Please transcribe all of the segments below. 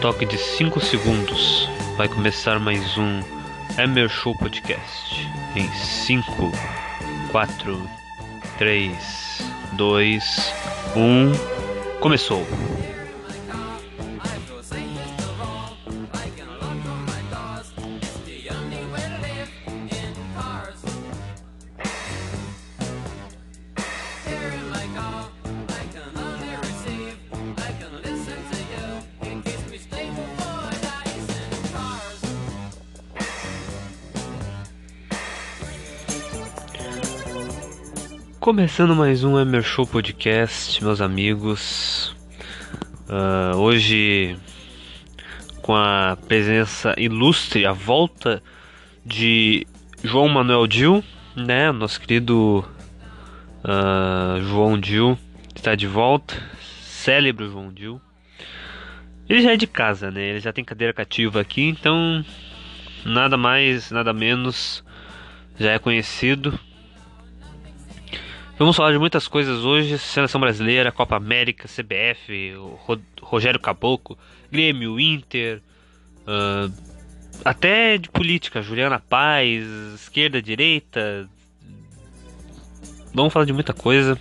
Toque de 5 segundos vai começar mais um Emer Show Podcast. Em 5, 4, 3, 2, 1. Começou! Começando mais um Emer Show Podcast, meus amigos. Uh, hoje, com a presença ilustre, a volta de João Manuel Dil, né? Nosso querido uh, João Dil está de volta. Célebre João Dil. Ele já é de casa, né? Ele já tem cadeira cativa aqui, então nada mais, nada menos, já é conhecido Vamos falar de muitas coisas hoje: Seleção Brasileira, Copa América, CBF, Rogério Caboclo, Grêmio, Inter, uh, até de política, Juliana Paz, esquerda, direita. Vamos falar de muita coisa.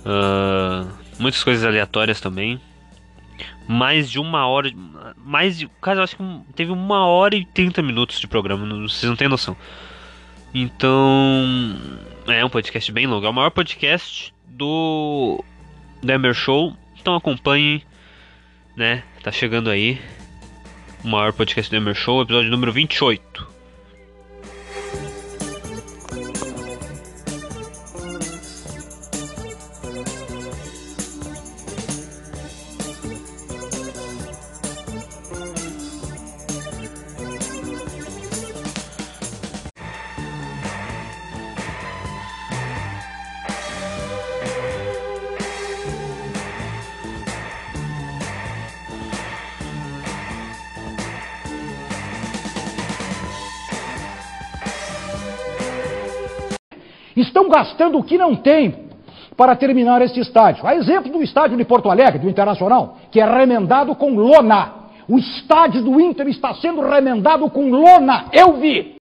Uh, muitas coisas aleatórias também. Mais de uma hora. Mais de. Cara, eu acho que teve uma hora e 30 minutos de programa, vocês não têm noção. Então é um podcast bem longo. É o maior podcast do Demer Show. Então acompanhem, né? Tá chegando aí. O maior podcast do Demer Show, episódio número 28. Gastando o que não tem para terminar este estádio. A exemplo do estádio de Porto Alegre, do Internacional, que é remendado com lona. O estádio do Inter está sendo remendado com lona. Eu vi.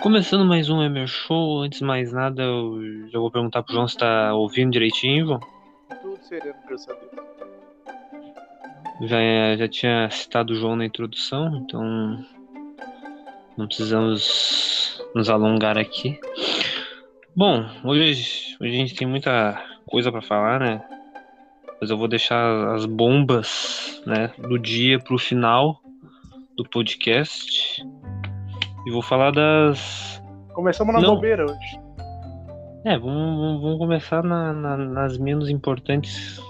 Começando mais um Emer Show, antes de mais nada, eu já vou perguntar pro João se tá ouvindo direitinho, João. Tudo sereno, graças a Deus já, já tinha citado o João na introdução, então não precisamos nos alongar aqui. Bom, hoje, hoje a gente tem muita coisa para falar, né? Mas eu vou deixar as bombas né, do dia para o final do podcast. E vou falar das. Começamos na não. bobeira hoje. É, vamos, vamos começar na, na, nas menos importantes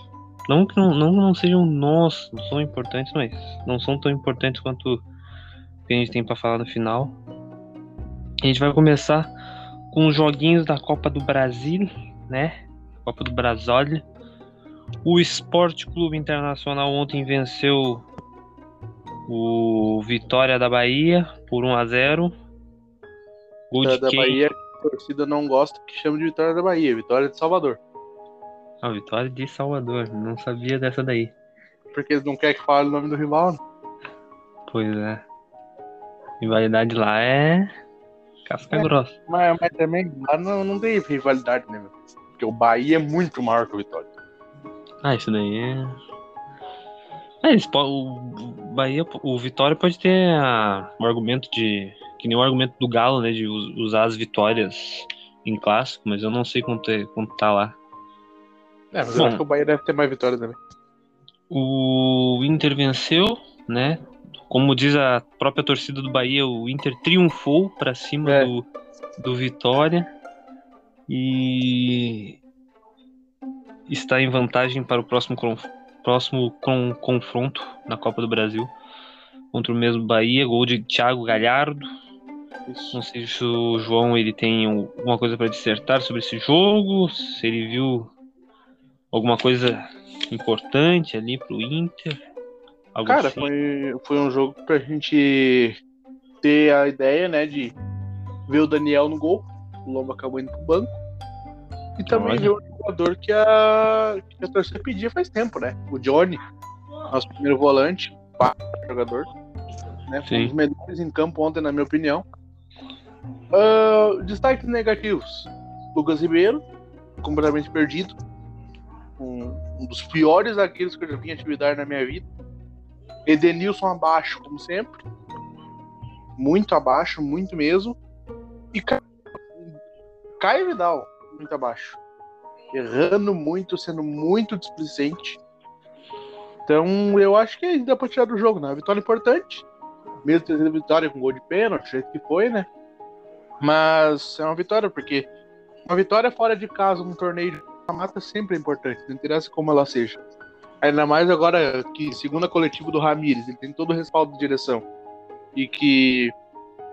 não que não, não, não sejam nós, não são importantes, mas não são tão importantes quanto o que a gente tem para falar no final. A gente vai começar com os joguinhos da Copa do Brasil, né? Copa do Brasólia. O Esporte Clube Internacional ontem venceu o Vitória da Bahia por 1 a 0. Gol de da quem? Bahia, a torcida não gosta que chama de Vitória da Bahia, Vitória de Salvador. A vitória de Salvador. Não sabia dessa daí. Porque eles não querem que fale o nome do rival, né? Pois é. Rivalidade lá é. Casca é, grossa. Mas, mas, também lá não, não tem rivalidade, né, meu? Porque o Bahia é muito maior que o Vitória. Ah, isso daí é. É, o Bahia, o Vitória pode ter a, o argumento de. Que nem o argumento do Galo, né? De usar as vitórias em clássico, mas eu não sei quanto, é, quanto tá lá. É, mas Bom, eu acho que o Bahia deve ter mais vitórias também. O Inter venceu, né? Como diz a própria torcida do Bahia, o Inter triunfou para cima é. do, do Vitória e está em vantagem para o próximo, próximo confronto na Copa do Brasil contra o mesmo Bahia, gol de Thiago Galhardo. Isso. Não sei se o João ele tem alguma coisa para dissertar sobre esse jogo, se ele viu alguma coisa importante ali pro Inter? Cara, assim? foi, foi um jogo pra gente ter a ideia, né, de ver o Daniel no gol. O Lobo acabou indo pro banco. E também ver um jogador que a, que a torcida pedia faz tempo, né? O Johnny, nosso primeiro volante, jogador. Né? Foi um dos melhores em campo ontem, na minha opinião. Uh, destaques negativos. Lucas Ribeiro, completamente perdido. Um, um, dos piores zagueiros que eu já vi em atividade na minha vida. Edenilson abaixo, como sempre. Muito abaixo, muito mesmo. E Caio Vidal, muito abaixo. Errando muito, sendo muito displicente. Então, eu acho que dá pra tirar do jogo, né? Vitória importante. Mesmo tendo vitória com gol de pênalti, jeito que foi, né? Mas é uma vitória, porque uma vitória fora de casa num torneio de mata sempre é importante, não interessa como ela seja. Ainda mais agora que, segundo a coletiva do Ramires, ele tem todo o respaldo de direção. E que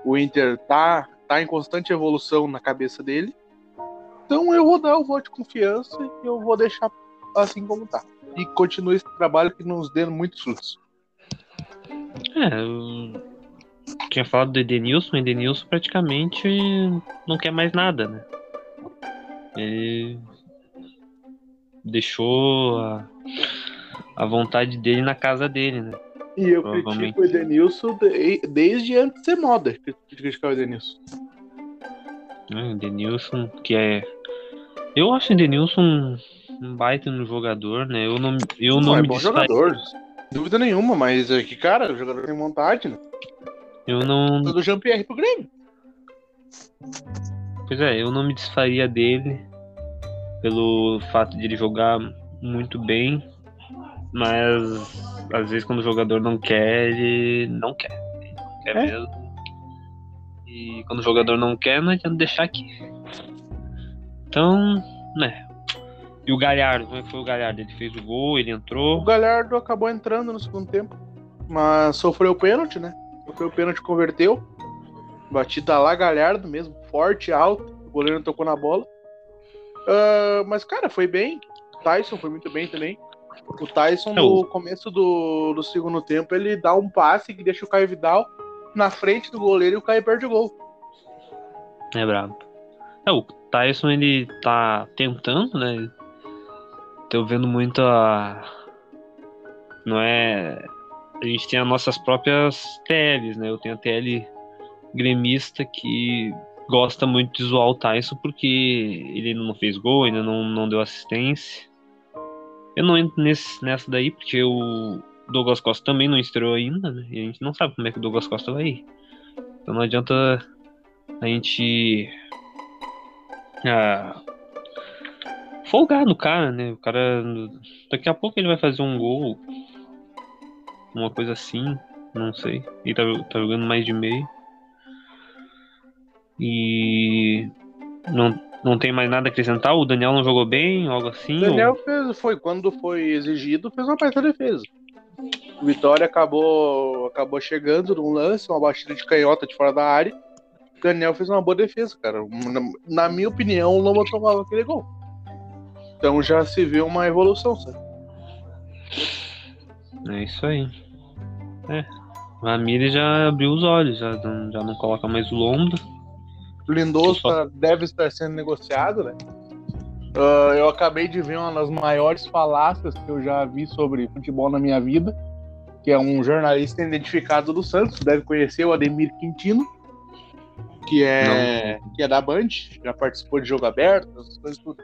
o Inter tá, tá em constante evolução na cabeça dele. Então eu vou dar o voto de confiança e eu vou deixar assim como tá. E continue esse trabalho que nos dê muitos frutos. É, eu tinha falado do Edenilson, o Edenilson praticamente não quer mais nada, né? Ele deixou a, a vontade dele na casa dele, né? E eu critico o Edenilson de, desde antes de ser moda criticar o Edenilson. É, o Edenilson, que é. Eu acho o Edenilson um, um baita no jogador, né? Eu não, eu não, não é me bom jogador, dúvida nenhuma, mas é que, cara, o jogador tem vontade, né? Eu não. Do Jean-Pierre pro Grêmio. Pois é, eu não me desfaria dele pelo fato de ele jogar muito bem, mas às vezes quando o jogador não quer, ele não quer. Ele não quer é. mesmo. E quando o jogador não quer, não adianta deixar aqui. Então, né. E o Galhardo, como é que foi o Galhardo? Ele fez o gol, ele entrou. O Galhardo acabou entrando no segundo tempo. Mas sofreu o pênalti, né? Sofreu o pênalti, converteu. Batida lá, Galhardo mesmo, forte, alto. O goleiro tocou na bola. Uh, mas, cara, foi bem. Tyson foi muito bem também. O Tyson, no começo do, do segundo tempo, ele dá um passe que deixa o Caio Vidal na frente do goleiro e o Caio perde o gol. É brabo. É, o Tyson, ele tá tentando, né? Tô vendo muito a. Não é. A gente tem as nossas próprias TLs, né? Eu tenho a TL gremista que gosta muito de zoar o Tyson porque ele não fez gol, ainda não, não deu assistência. Eu não entro nesse, nessa daí, porque o Douglas Costa também não estreou ainda, né? E a gente não sabe como é que o Douglas Costa vai ir. Então não adianta a gente ah, folgar no cara, né? O cara. Daqui a pouco ele vai fazer um gol. Uma coisa assim. Não sei. Ele tá, tá jogando mais de meio. E. Não, não tem mais nada a acrescentar? O Daniel não jogou bem, algo assim? O Daniel ou... fez, foi quando foi exigido, fez uma baita defesa. O Vitória acabou, acabou chegando num lance, uma batida de canhota de fora da área. O Daniel fez uma boa defesa, cara. Na, na minha opinião, o Loma tomava aquele gol. Então já se vê uma evolução, sabe? É isso aí. É. O Ramirez já abriu os olhos, já, já não coloca mais o Lomba. Lindoso só... deve estar sendo negociado, né? Uh, eu acabei de ver uma das maiores falácias que eu já vi sobre futebol na minha vida, que é um jornalista identificado do Santos, deve conhecer o Ademir Quintino, que é, que é da Band, já participou de jogo aberto, essas coisas tudo.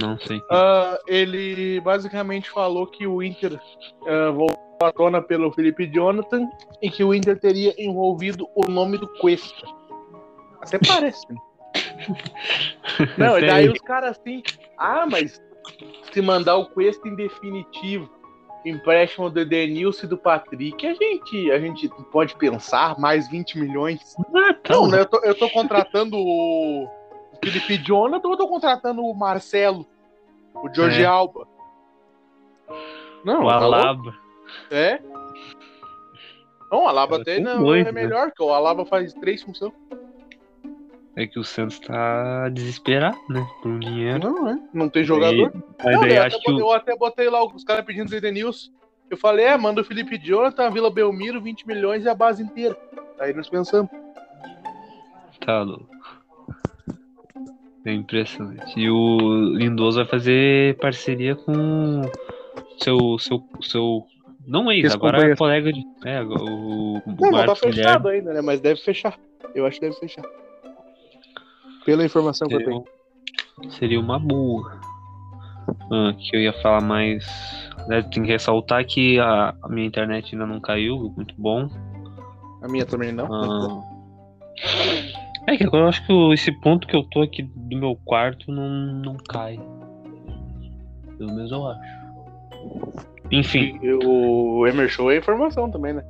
Não sei. Uh, ele basicamente falou que o Inter uh, voltou à tona pelo Felipe Jonathan e que o Inter teria envolvido o nome do Cuesta. Até parece. Não, e daí os caras assim, ah, mas se mandar o Cuesta em definitivo, empréstimo do Denilson e do Patrick, a gente, a gente pode pensar mais 20 milhões. Ah, não, né? Eu tô, eu tô contratando o Felipe Jonathan ou eu tô contratando o Marcelo, o Jorge é. Alba? Não, o tá Alaba. É? Não, o Alaba até não é melhor, porque o Alaba faz três funções. É que o Santos tá desesperado, né? Por dinheiro. Não, é. Não tem jogador. Aí, não, eu, até botei, eu até botei lá os caras pedindo do Edenilson. Eu falei, é, manda o Felipe Jonathan, Vila Belmiro, 20 milhões e a base inteira. Aí nós pensamos. Tá louco. É impressionante. E o Lindoso vai fazer parceria com seu seu seu não ex, agora é colega de é, o, Não, não tá fechado Guilherme. ainda, né, mas deve fechar. Eu acho que deve fechar. Pela informação seria, que eu tenho. Seria uma boa. Ah, que eu ia falar mais. Né, tem que ressaltar que a, a, minha internet ainda não caiu, muito bom. A minha também não. Ah, é que agora eu acho que esse ponto que eu tô aqui do meu quarto não, não cai. Pelo menos eu acho. Enfim. E o Emerson é informação também, né?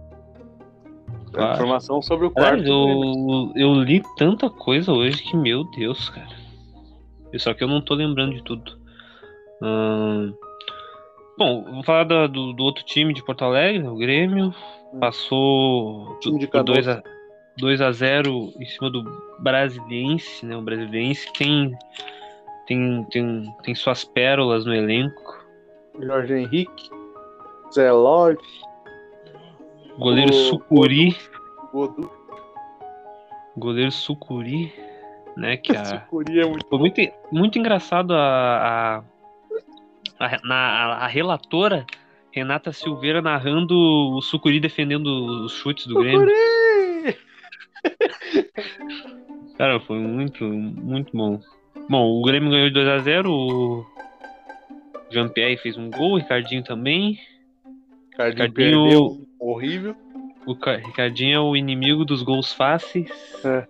Claro. Informação sobre o quarto. É, eu, eu li tanta coisa hoje que, meu Deus, cara. Só que eu não tô lembrando de tudo. Hum... Bom, vou falar do, do, do, outro time de Porto Alegre, o Grêmio. Hum. Passou 2 a, 2 a 0 em cima do Brasiliense, né? O Brasiliense tem, tem, tem, tem suas pérolas no elenco. Jorge Henrique, Zé Love, goleiro o, Sucuri. Godu. Goleiro Sucuri, né? Que a, Sucuri é muito, foi muito, muito engraçado a, a, a, na, a relatora Renata Silveira narrando o Sucuri defendendo os chutes do! Grêmio. Cara, foi muito, muito bom. Bom, o Grêmio ganhou de 2x0. O Jean-Pierre fez um gol, o Ricardinho também. Ricardinho, Ricardinho horrível. O Ricardinho é o inimigo dos gols fáceis. É.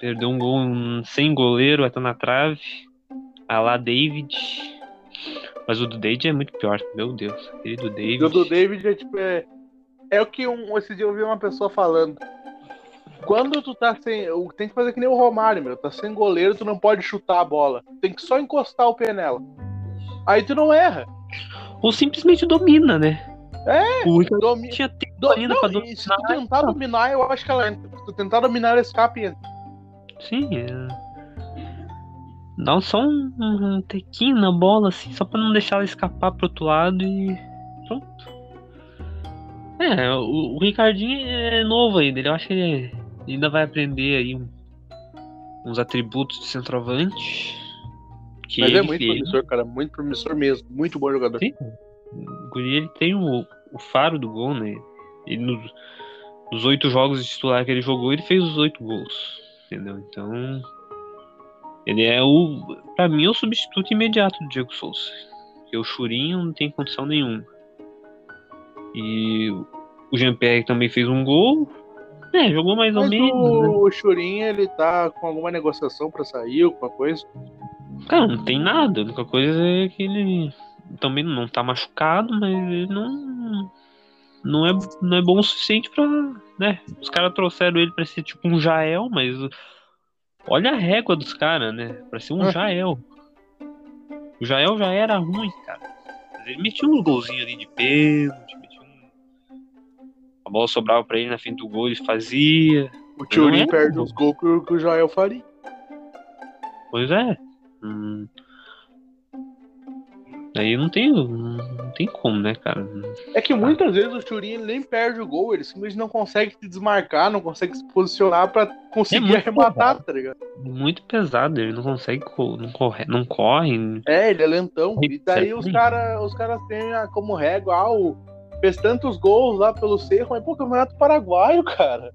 Perdeu um gol sem goleiro, até na trave. A lá David. Mas o do David é muito pior, meu Deus. Aquele do David. O do David é tipo. É, é o que um, esse dia eu ouvi uma pessoa falando. Quando tu tá sem. Tem que fazer que nem o Romário, meu. Tá sem goleiro, tu não pode chutar a bola. Tem que só encostar o pé nela. Aí tu não erra. Ou simplesmente domina, né? É, o domi... tinha tempo do... ainda não, pra dominar. Se tu tentar dominar, eu acho que ela entra. Se tu tentar dominar, ela escapa e entra. Sim, é. Dá só um, um tequinho na bola, assim, só pra não deixar ela escapar pro outro lado e. Pronto. É, o, o Ricardinho é novo ainda, eu acho que ele ainda vai aprender aí um, uns atributos de centroavante. Mas é muito promissor, cara, muito promissor mesmo, muito bom jogador. Sim. O Guri ele tem o, o faro do gol, né? Ele, nos, nos oito jogos de titular que ele jogou, ele fez os oito gols. Entendeu? Então. Ele é o. Pra mim, é o substituto imediato do Diego Souza. Porque o Churinho não tem condição nenhuma. E o Jean-Pierre também fez um gol. É, jogou mais Mas ou menos. O, né? Churinho, ele tá com alguma negociação para sair, alguma coisa? Cara, não tem nada. A única coisa é que ele também não tá machucado, mas ele não. Não é, não é bom o suficiente pra. Né? Os caras trouxeram ele pra ser tipo um Jael, mas. Olha a régua dos caras, né? Pra ser um Jael. O Jael já era ruim, cara. Mas ele metia uns golzinhos ali de pênalti, metia um... A bola sobrava pra ele na frente do gol, ele fazia. O Tiorim perde os gols que, que o Jael faria. Pois é. Hum, Aí não tem, não tem como, né, cara? É que muitas vezes o Churin nem perde o gol, ele simplesmente não consegue se desmarcar, não consegue se posicionar para conseguir é arrematar, pesado. tá ligado? Muito pesado, ele não consegue, não corre, não corre. É, ele é lentão. E daí os caras os cara têm como régua, ah, o, fez tantos gols lá pelo Cerro, mas pô, campeonato paraguaio, cara.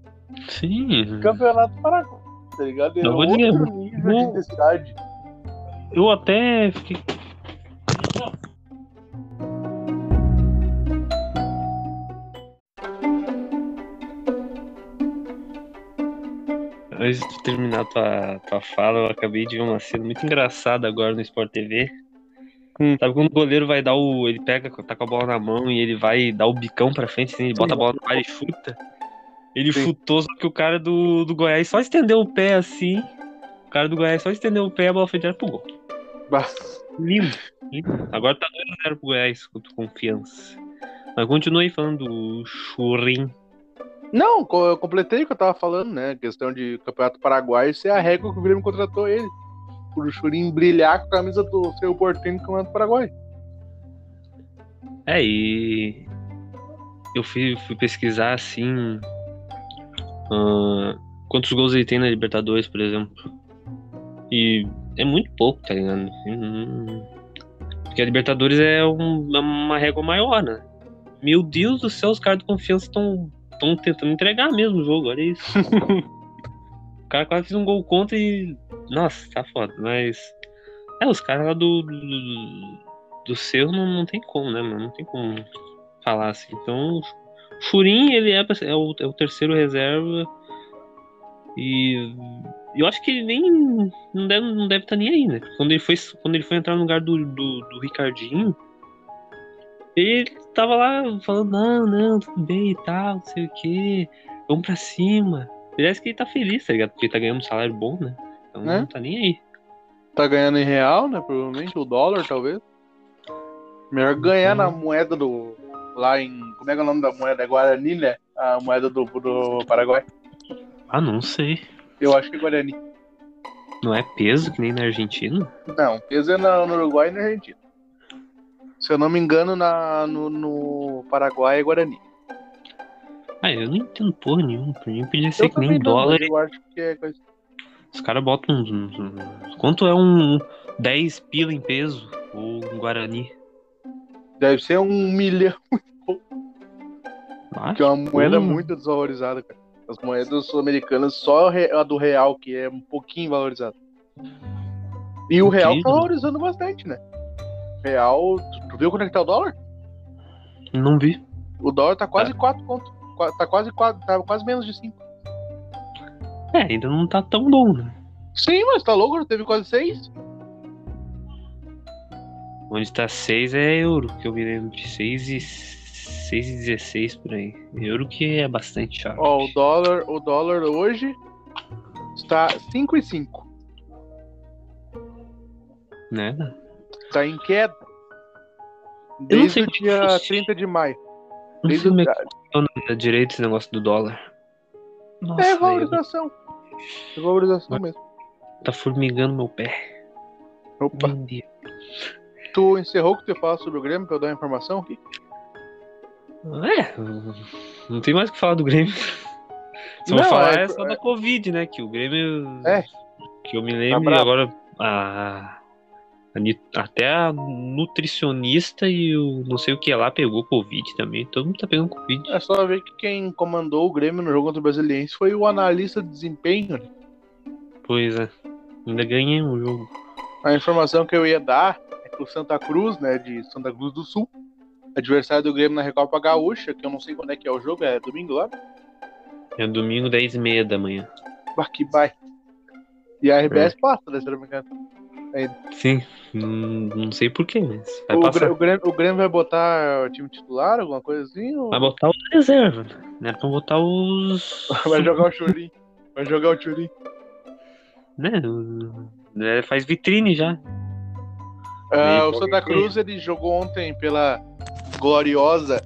Sim. Campeonato paraguaio, tá ligado? É outro dizer, nível eu, de intensidade. Eu até fiquei Antes de terminar tua, tua fala, eu acabei de ver uma cena muito engraçada agora no Sport TV. Hum. Sabe quando o goleiro vai dar o. Ele pega, tá com a bola na mão e ele vai dar o bicão pra frente, assim, ele bota a bola no ar e chuta. Ele Sim. chutou, só que o cara do, do Goiás só estendeu o pé assim. O cara do Goiás só estendeu o pé e a bola foi direto pro gol. Bah. Lindo. Agora tá 2x0 pro Goiás contra confiança. Mas continue falando do Churin. Não, eu completei o que eu tava falando, né? Questão de Campeonato Paraguai ser a régua que o Grêmio contratou ele. Por o Churin brilhar com a camisa do seu porteiro no Campeonato Paraguai. É, e eu fui, fui pesquisar assim. Uh, quantos gols ele tem na Libertadores, por exemplo. E é muito pouco, tá ligado? Porque a Libertadores é um, é uma régua maior, né? Meu Deus do céu, os caras de confiança estão tentando entregar mesmo o jogo, olha isso. o cara quase fez um gol contra e. Nossa, tá foda, mas. É, os caras lá do. do, do seu não, não tem como, né, mano? Não tem como falar assim. Então, Churin, ele é, é, o, é o terceiro reserva. E eu acho que ele nem não deve, não deve estar tá nem aí, né? Quando ele foi, quando ele foi entrar no lugar do, do, do Ricardinho, ele tava lá falando, não, não, tudo bem e tal, não sei o que, vamos pra cima. Parece que ele tá feliz, tá ligado? Porque ele tá ganhando um salário bom, né? Então é? não tá nem aí. Tá ganhando em real, né? Provavelmente, o dólar, talvez. Melhor ganhar na moeda do. Lá em. Como é que é o nome da moeda? É Guarani, né? A moeda do, do Paraguai. Ah, não sei. Eu acho que é Guarani. Não é peso que nem na Argentina? Não, peso é no Uruguai e na Argentina. Se eu não me engano, na, no, no Paraguai é Guarani. Ah, eu não entendo porra nenhuma. Pra mim podia ser eu que nem dólar. Eu acho que é coisa. Os caras botam uns, uns, uns, Quanto é um 10 pila em peso? Ou um Guarani? Deve ser um milhão. que é uma moeda muito desvalorizada, cara. As moedas sul-americanas, só a do real, que é um pouquinho valorizada. E o real tá valorizando bastante, né? Real. Tu, tu viu quanto é que tá o dólar? Não vi. O dólar tá quase 4 é. pontos. Tá quase 4, tá quase menos de 5. É, ainda não tá tão bom, né? Sim, mas tá louco, teve quase 6. Onde tá 6 é euro, que eu me lembro de 6 e 6 e 16 por aí. Euro que é bastante chato. Ó, o dólar, o dólar hoje está 5 e 5. Né? Tá em queda. Desde o dia 30 de maio. Não Desde sei como é que direito esse negócio do dólar. Nossa, é valorização. É valorização mesmo. Tá formigando meu pé. Opa. Tu encerrou o que tu fala sobre o Grêmio pra eu dar uma informação aqui? É, não tem mais o que falar do Grêmio. Se eu falar é, é só é... da Covid, né? Que o Grêmio. É. Que eu me lembro tá agora. A, a, até a nutricionista e o não sei o que lá pegou Covid também. Todo mundo tá pegando Covid. É só ver que quem comandou o Grêmio no jogo contra o Brasiliense foi o analista de desempenho. Né? Pois é. Ainda ganhei um jogo. A informação que eu ia dar é que o Santa Cruz, né, de Santa Cruz do Sul, adversário do Grêmio na Recopa Gaúcha, que eu não sei quando é que é o jogo, é domingo lá? É domingo, 10 e meia da manhã. Bah, que vai. E a RBS é. passa, né, se não me engano. Sim, hum, não sei porquê, mas vai o, passar. O Grêmio, o Grêmio vai botar o time titular, alguma coisa assim? Ou... Vai botar os reserva, né? Pra botar os... vai jogar o Churin. Vai jogar o Churin. Né? É, faz vitrine já. Uh, o Santa Cruz ele jogou ontem pela gloriosa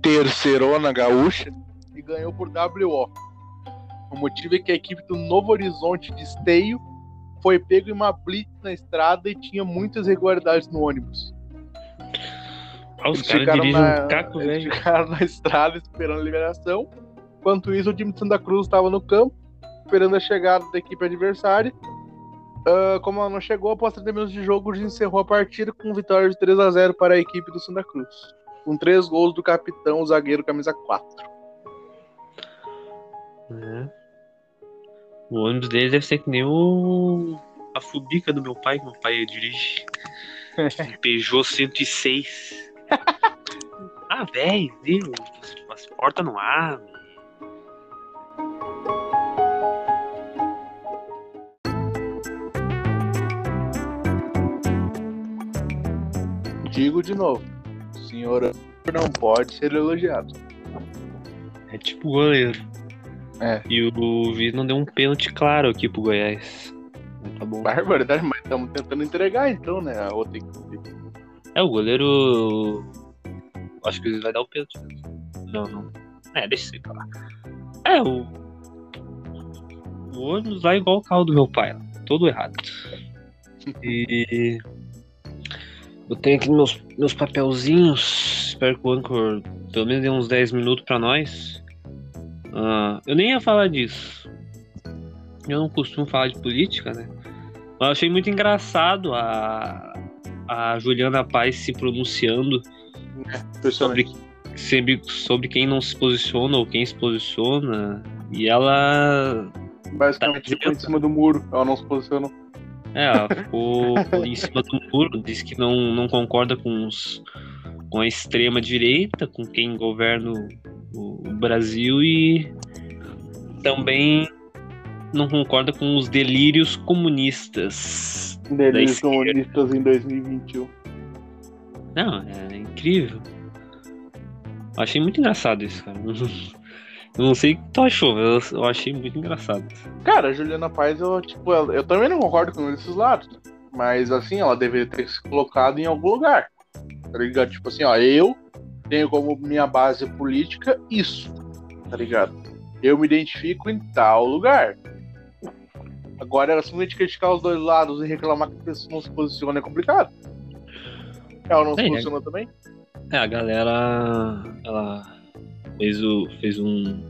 terceirona gaúcha e ganhou por WO. O motivo é que a equipe do Novo Horizonte de Esteio foi pego em uma blitz na estrada e tinha muitas irregularidades no ônibus. Ah, os caras dirigem na, um caco, velho. ficaram na estrada esperando a liberação. Enquanto isso, o time de Santa Cruz estava no campo, esperando a chegada da equipe adversária Uh, como ela não chegou, após 30 minutos de jogo, encerrou a partida com vitória de 3 a 0 para a equipe do Santa Cruz. Com três gols do capitão, o zagueiro camisa 4. É. O ônibus dele deve ser que nem o. a Fubica do meu pai, que meu pai dirige. um Peugeot 106. ah, velho, as portas não abrem. digo de novo: o senhor não pode ser elogiado. É tipo goleiro. É. E o Viz não deu um pênalti claro aqui pro Goiás. Tá bom. Barbaridade, mas estamos tentando entregar então, né? A outra equipe. É, o goleiro. Acho que ele vai dar o pênalti. Não, não. É, deixa você falar. É, o. O ônibus vai igual o carro do meu pai, todo errado. E. Eu tenho aqui meus, meus papelzinhos. Espero que o Anchor pelo menos dê uns 10 minutos para nós. Uh, eu nem ia falar disso. Eu não costumo falar de política, né? Eu achei muito engraçado a, a Juliana Paz se pronunciando É, sobre, sobre, sobre quem não se posiciona ou quem se posiciona. E ela. Basicamente Tá ficou em cima do muro. Ela não se posicionou. É, ela ficou em cima do muro, disse que não, não concorda com, os, com a extrema direita, com quem governa o, o Brasil e também não concorda com os delírios comunistas. Delírios comunistas em 2021. Não, é incrível. Achei muito engraçado isso, cara. Eu não sei o que tu achou, eu, eu achei muito engraçado. Cara, a Juliana Paz, eu, tipo, ela- eu também não concordo com esses lados. Mas assim, ela deveria ter se colocado em algum lugar. Tá ligado? Tipo assim, ó, eu tenho como minha base política isso. Tá ligado? Eu me identifico em tal lugar. Agora, simplesmente criticar os dois lados e reclamar que a pessoa não se posiciona é complicado. Ela não se É, posiciona também? É, a galera. Ela fez, o, fez um.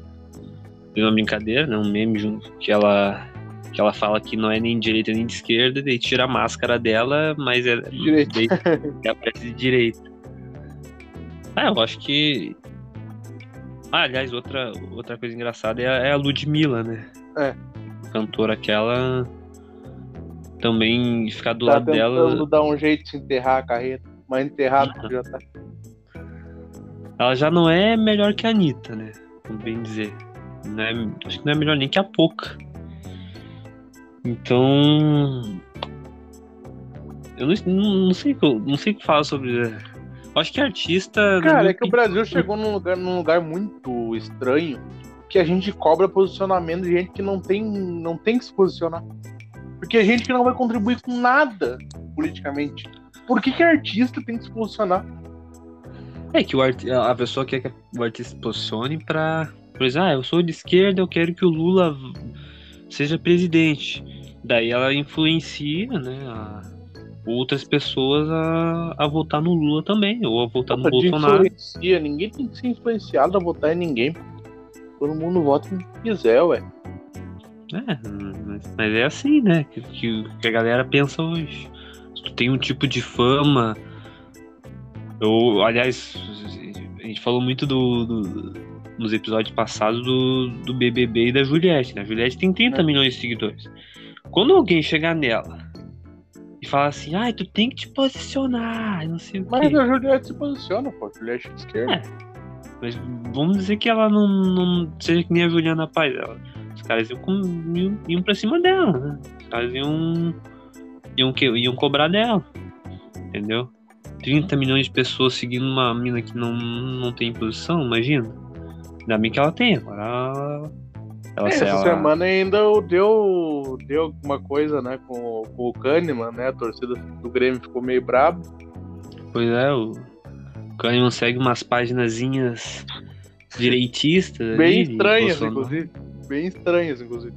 Fez uma brincadeira, né? Um meme junto que ela. Que ela fala que não é nem de direita nem de esquerda, e daí tira a máscara dela, mas é. direita. daí que aparece de direita. Ah, eu acho que. Ah, aliás, outra, outra coisa engraçada é a, é a Ludmilla, né? É. Cantora aquela. Também ficar do Tá lado dela. tentando dar um jeito de enterrar a carreira. Mas enterrado já tá. Ela já não é melhor que a Anitta, né? Vamos bem dizer. Não é- acho que não é melhor nem que a Poca. Então. Eu não, não, sei o que eu- não sei o que falar sobre. Acho que artista. Cara, é que o Brasil chegou num lugar, num lugar muito estranho que a gente cobra posicionamento de gente que não tem, não tem que se posicionar. Porque é gente que não vai contribuir com nada politicamente. Por que, que artista tem que se posicionar? É que o arti- a pessoa quer que o artista se posicione pra. Por exemplo, ah, eu sou de esquerda, eu quero que o Lula seja presidente. Daí ela influencia, né? a- outras pessoas a, a votar no Lula também, ou a votar no Nossa, Bolsonaro. influencia. Ninguém tem que ser influenciado a votar em ninguém. Todo mundo vota em quem quiser, ué. É, mas, mas é assim, né? Que, que, que a galera pensa hoje. Se tu tem um tipo de fama. Eu, aliás, a gente falou muito do, do- nos episódios passados do, do BBB e da Juliette, né? A Juliette tem 30 É. milhões de seguidores. Quando alguém chegar nela e falar assim, ai, tu tem que te posicionar, não sei o quê. Mas a Juliette se posiciona, pô. A Juliette de esquerda. É. Mas vamos dizer que ela não, não seja que nem a Juliana Paz. Ela, os caras iam, com- iam, iam pra cima dela, né? Os caras iam, iam, que- iam cobrar dela. Entendeu? 30 milhões de pessoas seguindo uma mina que não, não tem posição, imagina. Ainda bem que ela tem, agora ela. Ela, É, Essa semana ainda deu, deu alguma coisa, né, com, com o Kahneman, né? A torcida do Grêmio ficou meio brabo. Pois é, o Kahneman segue umas paginazinhas direitistas. Bem ali, estranhas, inclusive. Bem estranhas, inclusive.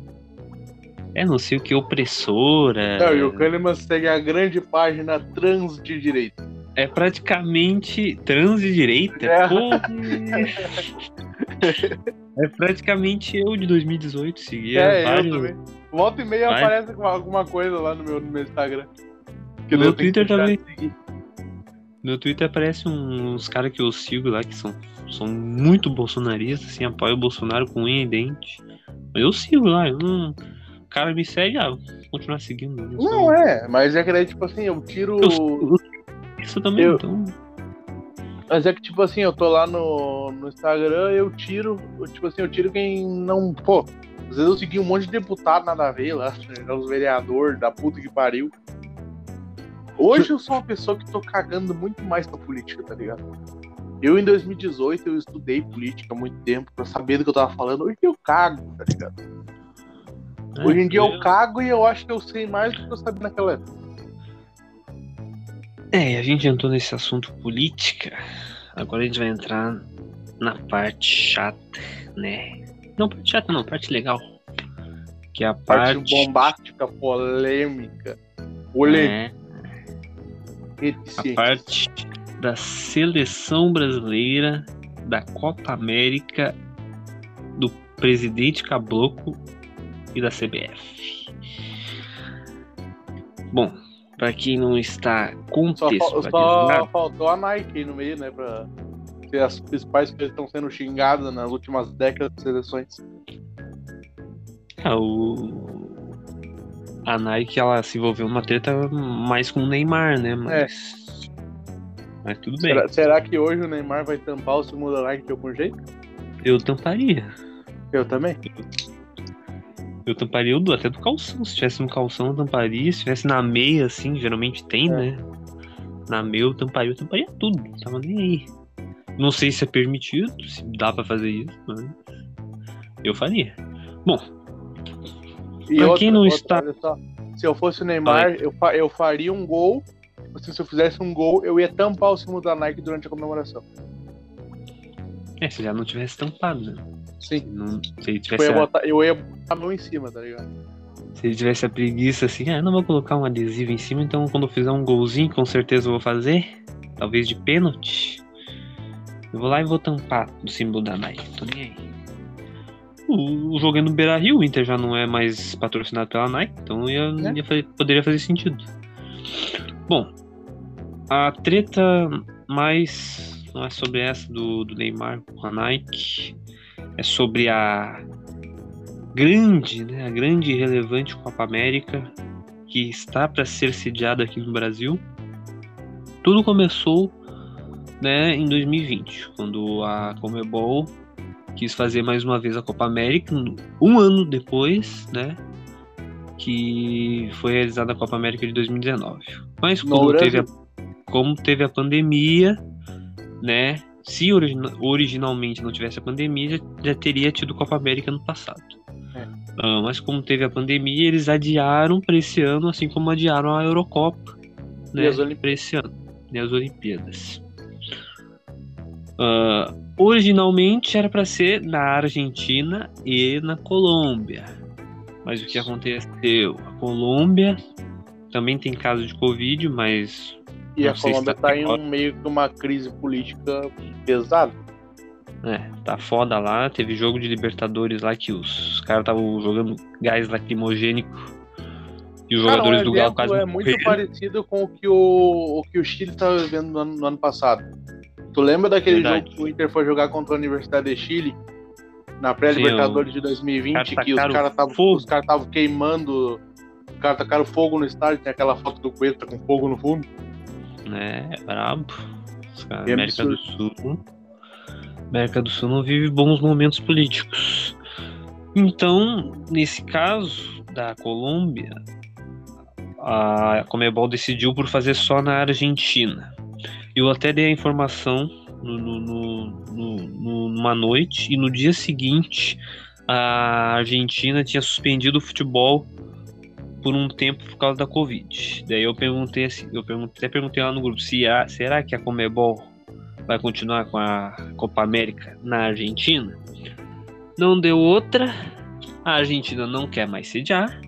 É, não sei o que, opressora. Não, e o Kahneman segue a grande página trans de direita. É praticamente trans de direita. É. é praticamente eu de 2018. Seguia É, vários. eu também. Volta e meia Vai. aparece com alguma coisa lá no meu, no meu Instagram. No que Twitter deixar também. seguir. No Twitter aparece uns caras que eu sigo lá que são, são muito bolsonaristas, assim, apoiam o Bolsonaro com unha e dente. Mas eu sigo lá, eu não. O cara me segue, ah, vou continuar seguindo. eu Não, é, mas é que daí, tipo assim, eu tiro. Eu, eu isso também, Eu- então. Mas é que, tipo assim, eu tô lá no, no Instagram, eu tiro, eu, tipo assim, eu tiro quem não. Pô, às vezes eu segui um monte de deputado nada a ver lá, os vereadores da puta que pariu. Hoje eu sou uma pessoa que tô cagando muito mais pra política, tá ligado? Eu, em 2018, eu estudei política há muito tempo pra saber do que eu tava falando. Hoje eu cago, tá ligado? Hoje em dia eu cago e eu acho que eu sei mais do que eu sabia naquela época. É, a gente entrou nesse assunto política. Agora a gente vai entrar na parte chata, né? Não, parte chata não, parte legal. Que é a Parte parte. bombástica, polêmica, polêmica, é, a parte da seleção brasileira, da Copa América, do presidente Caboclo e da CBF. Bom, para quem não está contextualizado... Só, só faltou a Nike aí no meio, né, pra ser as principais que estão sendo xingadas nas últimas décadas de seleções. Ah, o... A Nike, ela se envolveu numa treta mais com o Neymar, né, mas... É. Mas tudo bem. Será, será, que hoje o Neymar vai tampar o segundo da Nike de algum jeito? Eu tamparia. Eu também. Eu tamparia o até do calção. Se tivesse no calção, eu tamparia. Se tivesse na meia, assim, geralmente tem, é. né? Na meia eu tamparia, eu tamparia tudo. Não tava nem aí. Não sei se é permitido, se dá para fazer isso, mas eu faria. Bom. E pra outra, quem não outra, está. se eu fosse o Neymar, eu, eu faria um gol se eu fizesse um gol, eu ia tampar o símbolo da Nike durante a comemoração. É, se já não tivesse tampado, né? Sim. Não, se ele tivesse eu, ia botar, eu ia botar a mão em cima, tá ligado? Se ele tivesse a preguiça assim, ah, não vou colocar um adesivo em cima, então quando eu fizer um golzinho, com certeza eu vou fazer. Talvez de pênalti. Eu vou lá e vou tampar o símbolo da Nike. Tô nem aí. O, o jogo é no Beira Rio, o Inter já não é mais patrocinado pela Nike, então ia, é. ia fazer, poderia fazer sentido. Bom, a treta mais não é sobre essa do, do Neymar com a Nike, é sobre a grande, né, a grande e relevante Copa América que está para ser sediada aqui no Brasil. Tudo começou né, em 2020, quando a Comebol quis fazer mais uma vez a Copa América, um ano depois, né, que foi realizada a Copa América de 2019. Mas como teve a como teve a pandemia, né? Se originalmente não tivesse a pandemia, já, teria tido Copa América no passado. É. Ah, mas como teve a pandemia, eles adiaram para esse ano, assim como adiaram a Eurocopa, né? Para esse ano, né? As Olimpíadas. Uh, originalmente era para ser na Argentina e na Colômbia. Mas o que aconteceu? A Colômbia também tem caso de Covid, mas e a Colômbia tá, tá em um, meio que uma crise política pesada. É, tá foda lá. Teve jogo de Libertadores lá que os caras estavam jogando gás lacrimogênico. E os Cara, jogadores do Galo quase É muito parecido com o que o, o que o Chile estava vivendo no ano, no ano, passado. Tu lembra daquele Verdade. jogo que o Inter foi jogar contra a Universidade de Chile? Na pré-Libertadores de 2020, que os caras estavam queimando. Os caras tacaram fogo no estádio, tem aquela foto do Cuesta com fogo no fundo né? É brabo. América do Sul. América do Sul não vive bons momentos políticos. Então, nesse caso da Colômbia, a Comebol decidiu por fazer só na Argentina. Eu até dei a informação no, no, no, numa noite e no dia seguinte a Argentina tinha suspendido o futebol por um tempo por causa da Covid. Daí eu perguntei assim, eu perguntei, até perguntei lá no grupo se a, será que a Comebol vai continuar com a Copa América na Argentina? Não deu outra. A Argentina não quer mais sediar.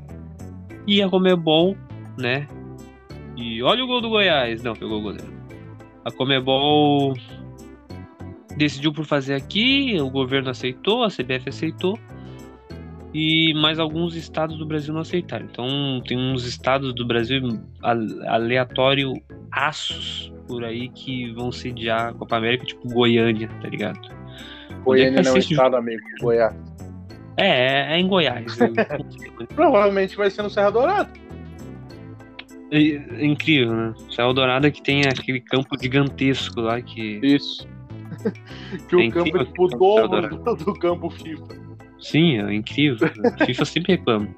E a Comebol, né? E olha o gol do Goiás. Não, pegou o goleiro. A Comebol decidiu por fazer aqui, o governo aceitou, a CBF aceitou e mais alguns estados do Brasil não aceitaram. Então tem uns estados do Brasil aleatório aços por aí que vão sediar a Copa América, tipo Goiânia, tá ligado? Goiânia não é um estado, amigo, Goiás. É, é, é em Goiás. Provavelmente vai ser no Serra Dourada. É, é incrível, né? Serra Dourada que tem aquele campo gigantesco lá que. Isso. que é o campo é tipo o dobro do, do campo FIFA. Sim, é incrível. FIFA sempre reclama.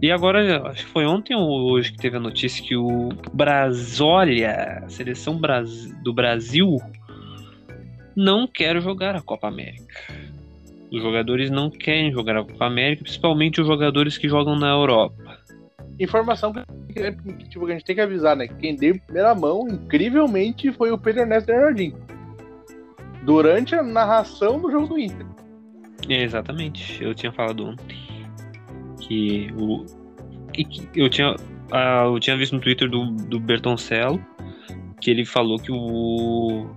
E agora, acho que foi ontem ou hoje que teve a notícia que o Brasólia, a seleção do Brasil, não quer jogar a Copa América. Os jogadores não querem jogar a Copa América, principalmente os jogadores que jogam na Europa. Informação que, tipo, que a gente tem que avisar, né? Quem deu em primeira mão, incrivelmente, foi o Pedro Ernesto Bernardinho. Durante a narração do jogo do Inter. Exatamente. Eu tinha falado ontem que o que eu tinha uh, eu tinha visto no Twitter do, do Bertoncello que ele falou que o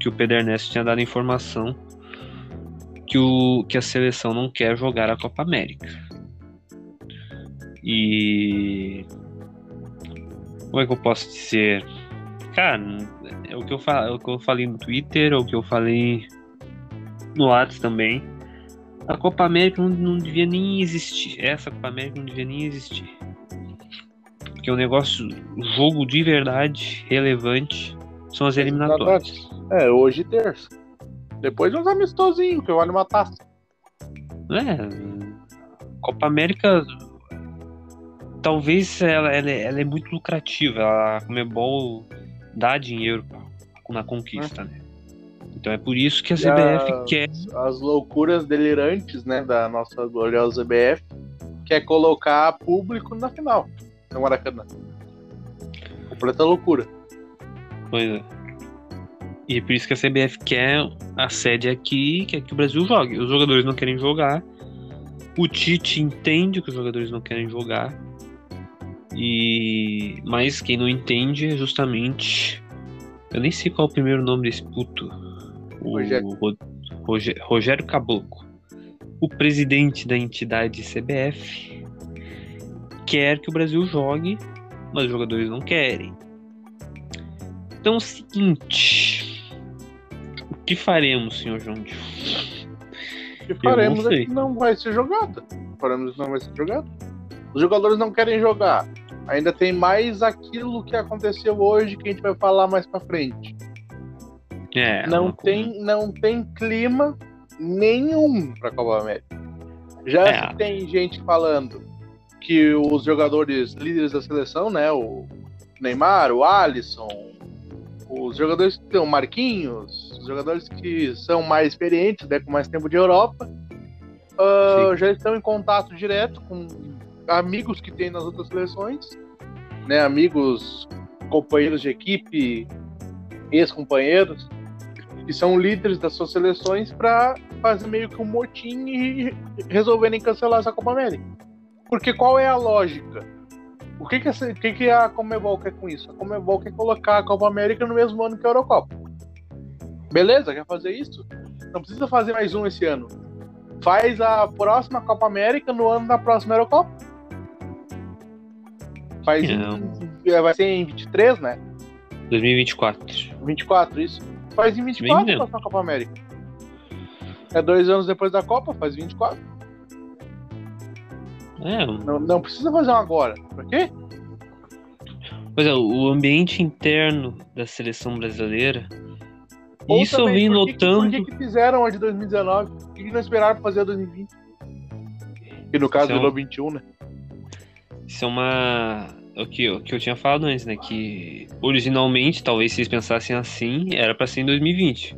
que o Pedernest tinha dado informação que o que a seleção não quer jogar a Copa América. E. Como é que eu posso dizer? Cara, é o que eu, fal... é o que eu falei no Twitter, é o que eu falei no WhatsApp também. A Copa América não, não devia nem existir. Essa Copa América não devia nem existir. Porque o negócio, o jogo de verdade, relevante, são as eliminatórias. É, hoje terça. Depois uns amistosinhos, que vale uma taça. É. Copa América. Talvez ela, ela, ela é muito lucrativa. A Comebol dá dinheiro na conquista, é. né? Então é por isso que a CBF as, quer. As loucuras delirantes, né, da nossa gloriosa CBF, quer colocar público na final, no Maracanã. Completa loucura. Pois é. E é por isso que a CBF quer a sede aqui, quer que o Brasil jogue. Os jogadores não querem jogar. O Tite entende que os jogadores não querem jogar. E mas quem não entende é justamente eu nem sei qual é o primeiro nome desse puto. O Rogério, Rogério, Rogério Caboclo. O presidente da entidade CBF quer que o Brasil jogue, mas os jogadores não querem. Então é o seguinte, que faremos, senhor João? O que faremos é que não vai ser jogada. Faremos não vai ser jogada. Os jogadores não querem jogar. Ainda tem mais aquilo que aconteceu hoje que a gente vai falar mais para frente. É, não tem não tem clima nenhum para Copa América. Já é. tem gente falando que os jogadores líderes da seleção, né, o Neymar, o Alisson, os jogadores que estão Marquinhos, os jogadores que são mais experientes, né, com mais tempo de Europa, uh, já estão em contato direto com amigos que tem nas outras seleções, né, amigos, companheiros de equipe, ex-companheiros, que são líderes das suas seleções para fazer meio que um motim e resolverem cancelar essa Copa América. Porque qual é a lógica? O que que, essa, que, que a Comebol quer com isso? A Comebol quer colocar a Copa América no mesmo ano que a Eurocopa. Beleza, quer fazer isso? Não precisa fazer mais um esse ano. Faz a próxima Copa América no ano da próxima Eurocopa. Faz é, vai ser em 23, né? 2024. 24, isso. Faz em 24 a próxima Copa América. É dois anos depois da Copa, faz 24. É, não, não precisa fazer um agora. Por quê? Pois é, o ambiente interno da seleção brasileira. Ou isso também, eu vim notando. Por que, que fizeram a de 2019? Por que, que não esperaram pra fazer a 2020? E no caso do é 21, né? Isso é uma. O que, o que eu tinha falado antes, né? Que originalmente, talvez se eles pensassem assim, era para ser em 2020.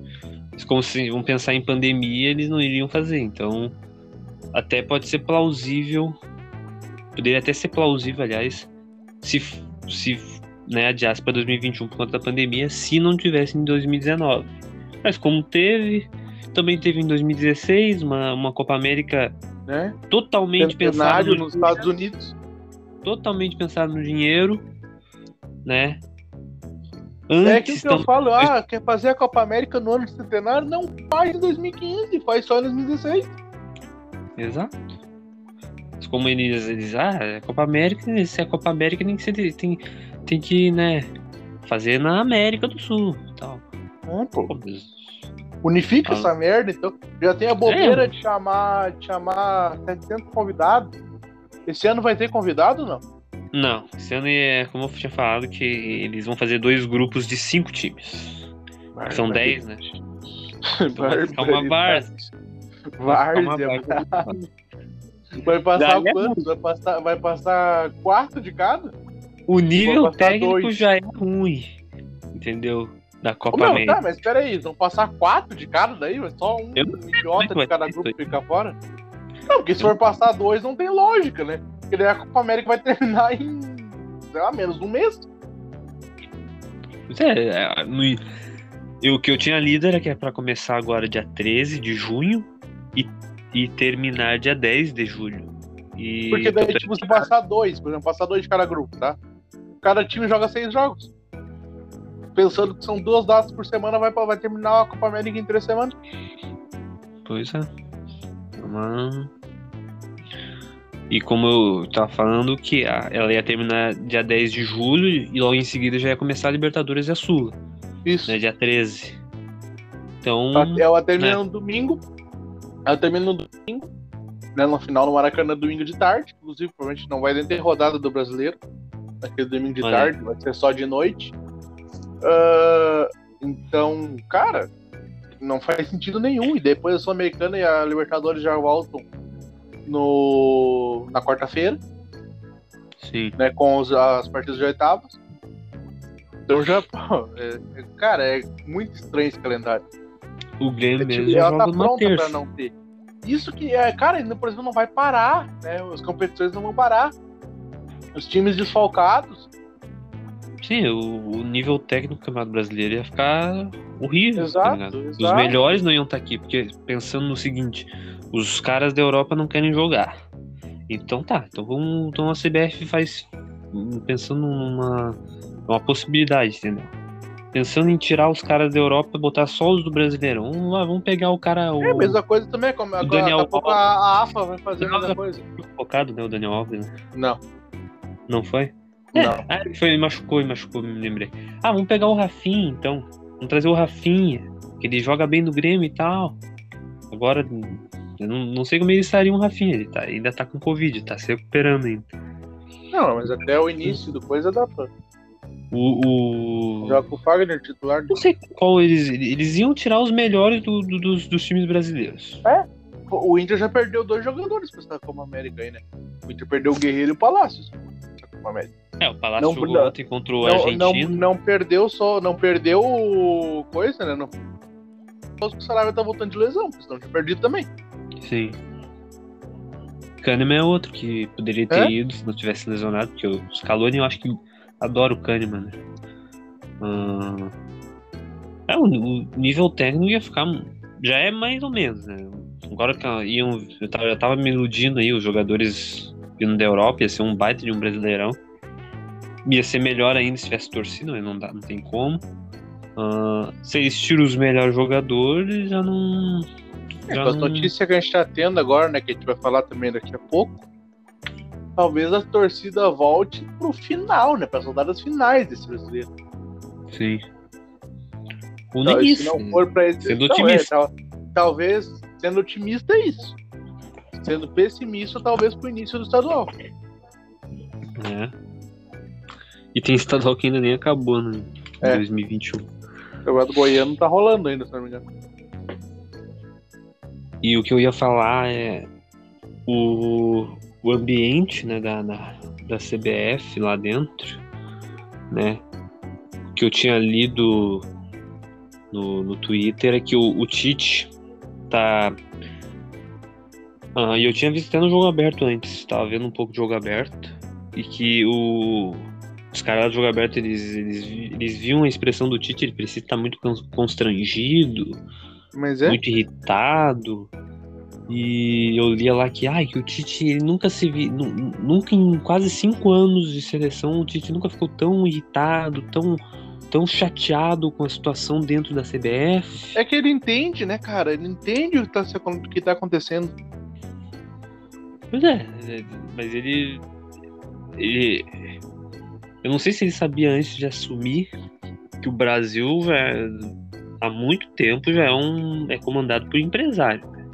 Mas como se vão pensar em pandemia, eles não iriam fazer. Então, até pode ser plausível Poderia até ser plausível, aliás, se, se né, adiasse para 2021 por conta da pandemia, se não tivesse em 2019. Mas como teve, também teve em 2016 uma, uma Copa América né? totalmente pensada no nos Estados Unidos. Totalmente pensado no dinheiro, né? Antes, é que, que eu falo, ah, quer fazer a Copa América no ano de centenário? Não faz em 2015, faz só em 2016. Exato como eles, eles ah, é Copa América, se é Copa América tem que ser, tem, tem que, né, fazer na América do Sul, tal. É, pô. Unifica ah. essa merda, então. Já tem a bobeira é. de chamar, de chamar 700 convidados. Esse ano vai ter convidado ou não? Não, esse ano é como eu tinha falado que eles vão fazer dois grupos de cinco times. Barbaridade. São dez, né? Então uma várzea. Várzea. Vai passar é quantos? Vai passar, vai passar quarto de cada? O nível técnico dois. já é ruim. Entendeu? Da Copa Não, América. Tá, mas espera aí, vão passar quatro de cada daí? Só um idiota de cada grupo ficar fora? Não, porque se for passar dois, não tem lógica, né? Porque daí a Copa América vai terminar em, sei lá, menos de um mês. É, é no, eu, o que eu tinha lido era que é pra começar agora dia 13 de junho e e terminar dia 10 de julho. E Porque daí, tipo, se passar dois, por exemplo, passar dois de cada grupo, tá? Cada time joga seis jogos. Pensando que são duas datas por semana, vai, vai terminar a Copa América em três semanas. Pois é. Uma... E como eu tava falando, que a, ela ia terminar dia 10 de julho e logo em seguida já ia começar a Libertadores e a Sula. Isso. Né, dia 13. Então. Ela termina né? no domingo. Ela termina no domingo. Né, no final no Maracanã domingo de tarde. Inclusive, provavelmente não vai nem ter rodada do brasileiro. Naquele domingo de Olha. tarde, vai ser só de noite. Uh, então, cara, não faz sentido nenhum. E depois a Sul-Americana e a Libertadores já voltam no, na quarta-feira. Sim. Né, com os, as partidas de oitavas. Então já, é, é, cara, é muito estranho esse calendário. O Grêmio é, mesmo ela tá pronta pra não ter. Isso que, é, cara, ainda, por exemplo, não vai parar, né? As competições não vão parar. Os times desfalcados. Sim, o, o nível técnico do Campeonato Brasileiro ia ficar horrível. Tá exato, tá exato. Os melhores não iam estar aqui, porque pensando no seguinte, os caras da Europa não querem jogar. Então tá, então vamos. Então a CBF faz. Pensando numa uma possibilidade, entendeu? Pensando em tirar os caras da Europa e botar só os do Brasileirão. Vamos lá, vamos pegar o cara. O, é a mesma coisa também, como agora Daniel a, a AFA vai fazer a mesma coisa. Focado, né? O Daniel Alves, né? Não. Não foi? Não. É, ah, ele foi, machucou, machucou, me lembrei. Ah, vamos pegar o Rafinha, então. Vamos trazer o Rafinha, que ele joga bem no Grêmio e tal. Agora, eu não, não sei como ele estaria um Rafinha, ele tá, ainda tá com Covid, tá se recuperando ainda. Não, mas até o início do coisa dá pra. O, o... Joga com o Fagner titular. Não sei qual eles. Eles iam tirar os melhores do, do, dos, dos times brasileiros. É? O Inter já perdeu dois jogadores pra estar como América aí, né? O Inter perdeu o Guerreiro e o Palácios. É, o Palácio não, jogou ontem contra o Argentino. Não, não perdeu só. Não perdeu coisa, né? Não... O Sarabia tá voltando de lesão, senão tinha perdido também. Sim. Kahneman é outro que poderia ter é? ido se não tivesse lesionado, porque o Scaloni eu acho que adora o Kahneman. Né? Uh... É, o, nível técnico ia ficar. Já é mais ou menos, né? Agora que iam. Eu tava, eu tava me iludindo aí, os jogadores vindo da Europa, ia ser um baita de um brasileirão. Ia ser melhor ainda se tivesse torcida, mas não, dá, não tem como. Uh, se eles tiram os melhores jogadores, já não. É, já é, com não... notícia que a gente tá tendo agora, né? Que a gente vai falar também daqui a pouco. Talvez a torcida volte pro final, né? Para as rodadas finais desse brasileiro. Sim. O então, se não for pra esse... Sendo então, otimista. É, talvez, sendo otimista, é isso. Sendo pessimista, talvez pro início do estadual. É. E tem estadual que ainda nem acabou, né? É. 2021. O campeonato goiano tá rolando ainda, se não me engano. E o que eu ia falar é o, o ambiente né, da, da, da CBF lá dentro, né? Que eu tinha lido no, no Twitter é que o, o Tite tá. Ah, e eu tinha visto até no jogo aberto antes, tava vendo um pouco de jogo aberto. E que o, os caras do jogo aberto eles, eles, eles viam a expressão do Tite, ele precisa estar muito constrangido, é? muito irritado. E eu lia lá que, ai, que o Tite ele nunca se vi, nunca em quase cinco anos de seleção, o Tite nunca ficou tão irritado, tão tão chateado com a situação dentro da CBF. É que ele entende, né, cara? Ele entende o que tá, o que tá acontecendo. Pois é, é, mas ele. Ele. Eu não sei se ele sabia antes de assumir que o Brasil já, há muito tempo já é, um, é comandado por empresário. Né?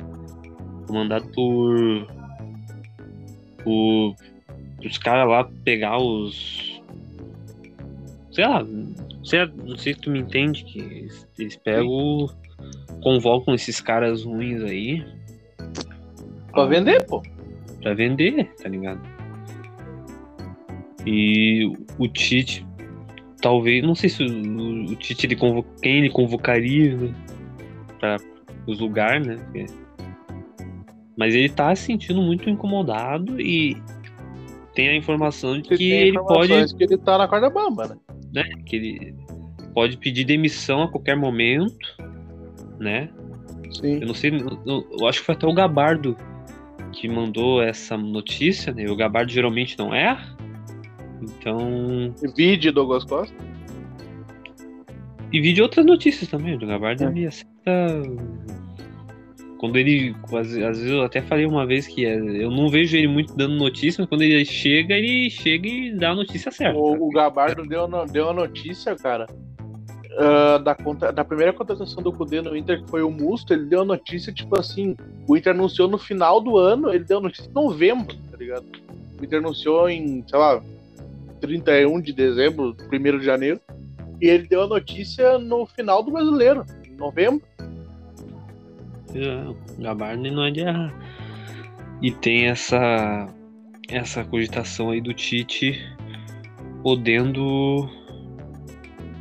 Comandado por. por. os caras lá pegar os. Sei lá, você, não sei se tu me entende, que eles pegam, convocam esses caras ruins aí. Pra vender, pô. Pra vender, tá ligado? E o Tite, talvez, não sei se o, o Tite ele convo, quem ele convocaria né, para os lugares, né? Porque, mas ele tá se sentindo muito incomodado e tem a informação de que ele pode. que ele tá na corda bamba, né? né? Que ele pode pedir demissão a qualquer momento, né? Sim. Eu não sei, eu, eu acho que foi até o Gabardo que mandou essa notícia, né? O Gabardo geralmente não é. Então. Vídeo Douglas Costa. E vídeo outras notícias também. O Gabardo é. ele aceita quando ele. Às, às, vezes eu até falei uma vez que é, eu não vejo ele muito dando notícia, mas quando ele chega, ele chega e dá a notícia certa. O, o Gabardo deu, deu a notícia, cara. Uh, da, conta, da primeira contratação do Cudê no Inter, que foi o Musto, ele deu a notícia, tipo assim, o Inter anunciou no final do ano, ele deu a notícia em novembro, tá ligado? O Inter anunciou em, sei lá, 31 de dezembro, 1 de janeiro, e ele deu a notícia no final do brasileiro, em novembro. É, o Gabardo não é de errar. E tem essa essa cogitação aí do Tite podendo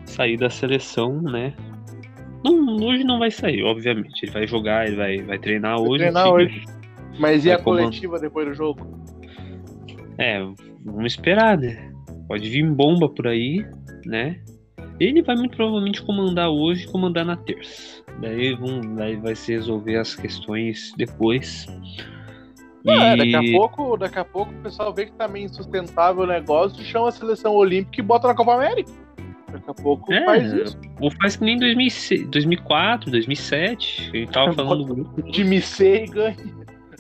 sair da seleção, né? Não, hoje não vai sair, obviamente. Ele vai jogar, ele vai, vai treinar vai hoje. Treinar hoje. Mas e a coletiva depois do jogo? É, vamos esperar, né? Pode vir bomba por aí, né? Ele vai muito provavelmente comandar hoje e comandar na terça. Daí, vão, daí vai se resolver as questões depois. É, daqui a pouco, daqui a pouco o pessoal vê que tá meio insustentável o negócio e chama a seleção olímpica e bota na Copa América. Daqui a pouco é, faz isso. Ou faz que nem 2006, 2004, 2007. A gente tava falando do grupo. Time C e ganha.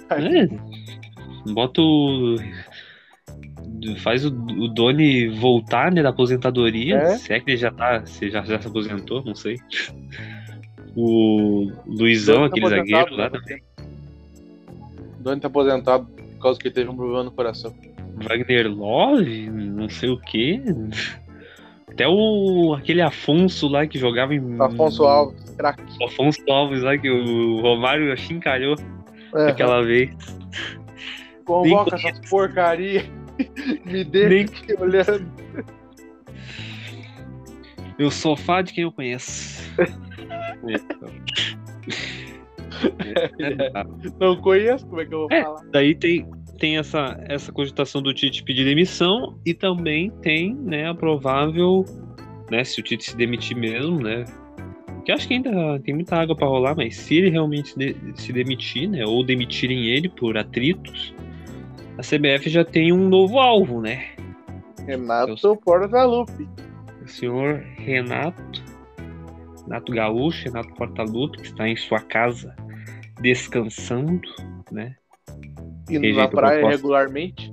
É. Bota o faz o, o Doni voltar, né, da aposentadoria. É? Se é que ele já tá. Se já, já se aposentou, não sei. O Luizão, tá aquele zagueiro lá também. O Doni tá aposentado por causa que ele teve um problema no coração. Wagner Love, não sei o que. Até o aquele Afonso lá que jogava em. Afonso Alves, craque. Afonso Alves lá que o Romário achincalhou é. aquela vez. Convoca essas porcaria. Me deixa Nem... olhando. Meu sofá de quem eu conheço. Não conheço, como é que eu vou é, falar? Daí tem, tem essa, essa cogitação do Tite pedir demissão e também tem né, a provável, né, se o Tite se demitir mesmo, né? Que acho que ainda tem muita água para rolar, mas se ele realmente se, de, se demitir, né, ou demitirem ele por atritos, a CBF já tem um novo alvo, né? Renato o... Portaluppi. O senhor Renato, Renato Gaúcho, Renato Portaluppi, que está em sua casa descansando, né? Indo na praia proposta... regularmente.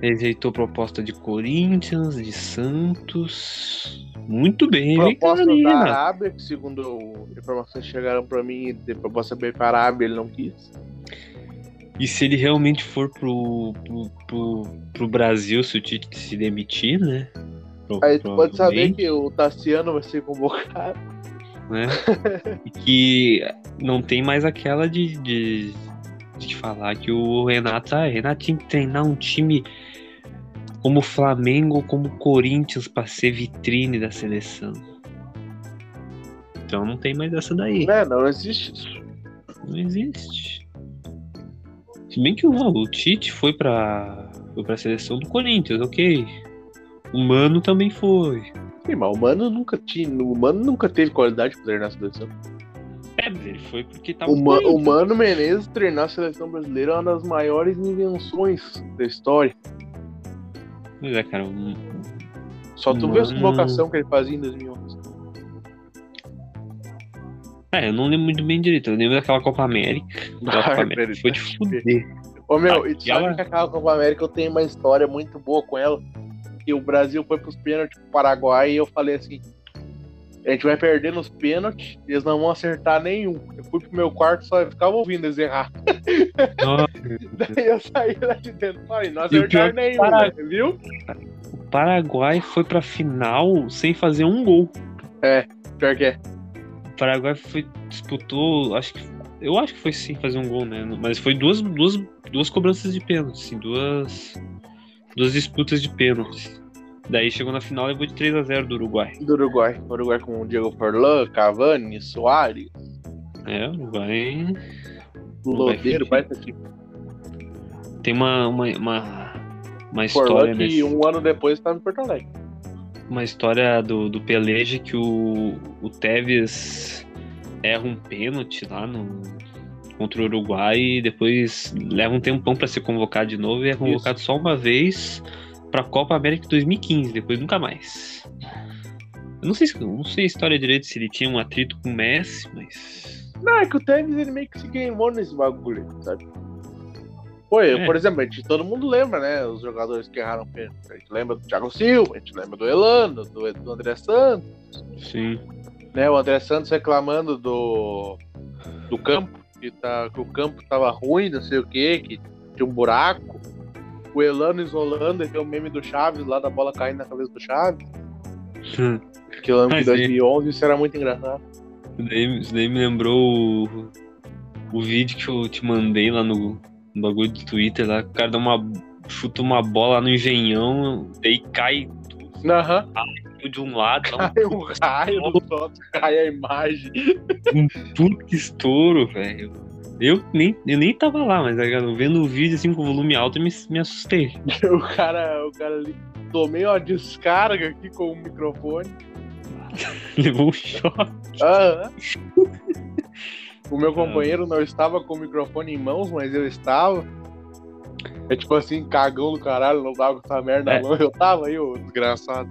Rejeitou proposta de Corinthians, de Santos. Muito bem, proposta da Arábia, que segundo informações chegaram para mim, de proposta bem para a Arábia, ele não quis. E se ele realmente for pro, pro, pro, pro Brasil, se o Tite se demitir, né? Aí tu pode saber que o Tassiano vai ser convocado. Né? e que não tem mais aquela de, de, de falar que o Renato, ah, Renato tinha que treinar um time como Flamengo, como o Corinthians para ser vitrine da seleção. Então não tem mais essa daí. É, não existe isso. Não existe. Se bem que o, o Tite foi pra, foi pra seleção do Corinthians, ok. O Mano também foi. Sim, mas o Mano nunca tinha. O Mano nunca teve qualidade pra treinar a seleção. É, ele foi porque tava. O, Ma, o Mano Menezes treinar a seleção brasileira é uma das maiores invenções da história. Pois é, cara. Um, Só tu Mano... vê a convocação que ele fazia em 2011. É, eu não lembro muito bem direito. Eu lembro daquela Copa América. Copa América foi de fuder. Ô meu, e tu sabe que aquela Copa América eu tenho uma história muito boa com ela. Que o Brasil foi pros pênaltis pro Paraguai e eu falei assim: a gente vai perder nos pênaltis, eles não vão acertar nenhum. Eu fui pro meu quarto só ficava ouvindo eles errar. Daí eu saí lá de dentro e falei, não acertaram é nenhum, né, viu? O Paraguai foi pra final sem fazer um gol. É, pior que é. Paraguai foi, disputou, acho que eu acho que foi sim fazer um gol, né? Mas foi duas, duas, duas cobranças de pênalti, assim, duas, duas disputas de pênaltis. Daí chegou na final e levou de 3 a 0 do Uruguai. Do Uruguai. O Uruguai com o Diego Forlan, Cavani, Soares. É, o Uruguai. Lodeiro, vai ser tipo. Tem uma, uma, uma, uma história. Forlan que nesse... um ano depois estava em Porto Alegre uma história do, do Peleja que o, o Tevez erra um pênalti lá no, contra o Uruguai e depois leva um tempão para ser convocado de novo e é convocado Isso. só uma vez para a Copa América de 2015, depois nunca mais. Eu não sei, não sei a história direito se ele tinha um atrito com o Messi, mas Não, é que o Tênis ele meio que se queimou nesse bagulho, sabe? Foi, é. por exemplo, a gente, todo mundo lembra, né? Os jogadores que erraram pênalti. A gente lembra do Thiago Silva, a gente lembra do Elano, do, do André Santos. Sim. Né, o André Santos reclamando do, do campo, que, tá, que o campo tava ruim, não sei o quê, que tinha um buraco. O Elano isolando, e tem o meme do Chaves lá da bola caindo na cabeça do Chaves. Hum. Que eu lembro que em 2011 isso era muito engraçado. Isso daí, isso daí me lembrou o, o vídeo que eu te mandei lá no, no bagulho do Twitter lá. O cara dá uma. chuta uma bola no engenhão, daí cai tudo de um lado. Cai um raio no foto, cai a imagem. um, um puto estouro, velho. Eu nem, eu nem tava lá, mas tá vendo o vídeo assim com volume alto eu me, me assustei. O cara, o cara ali tomei uma descarga aqui com o microfone. Levou um choque. Aham. O meu companheiro não estava com o microfone em mãos, mas eu estava. É tipo assim, cagão do caralho, não tava com essa merda É. na mão. Eu tava aí, ô desgraçado.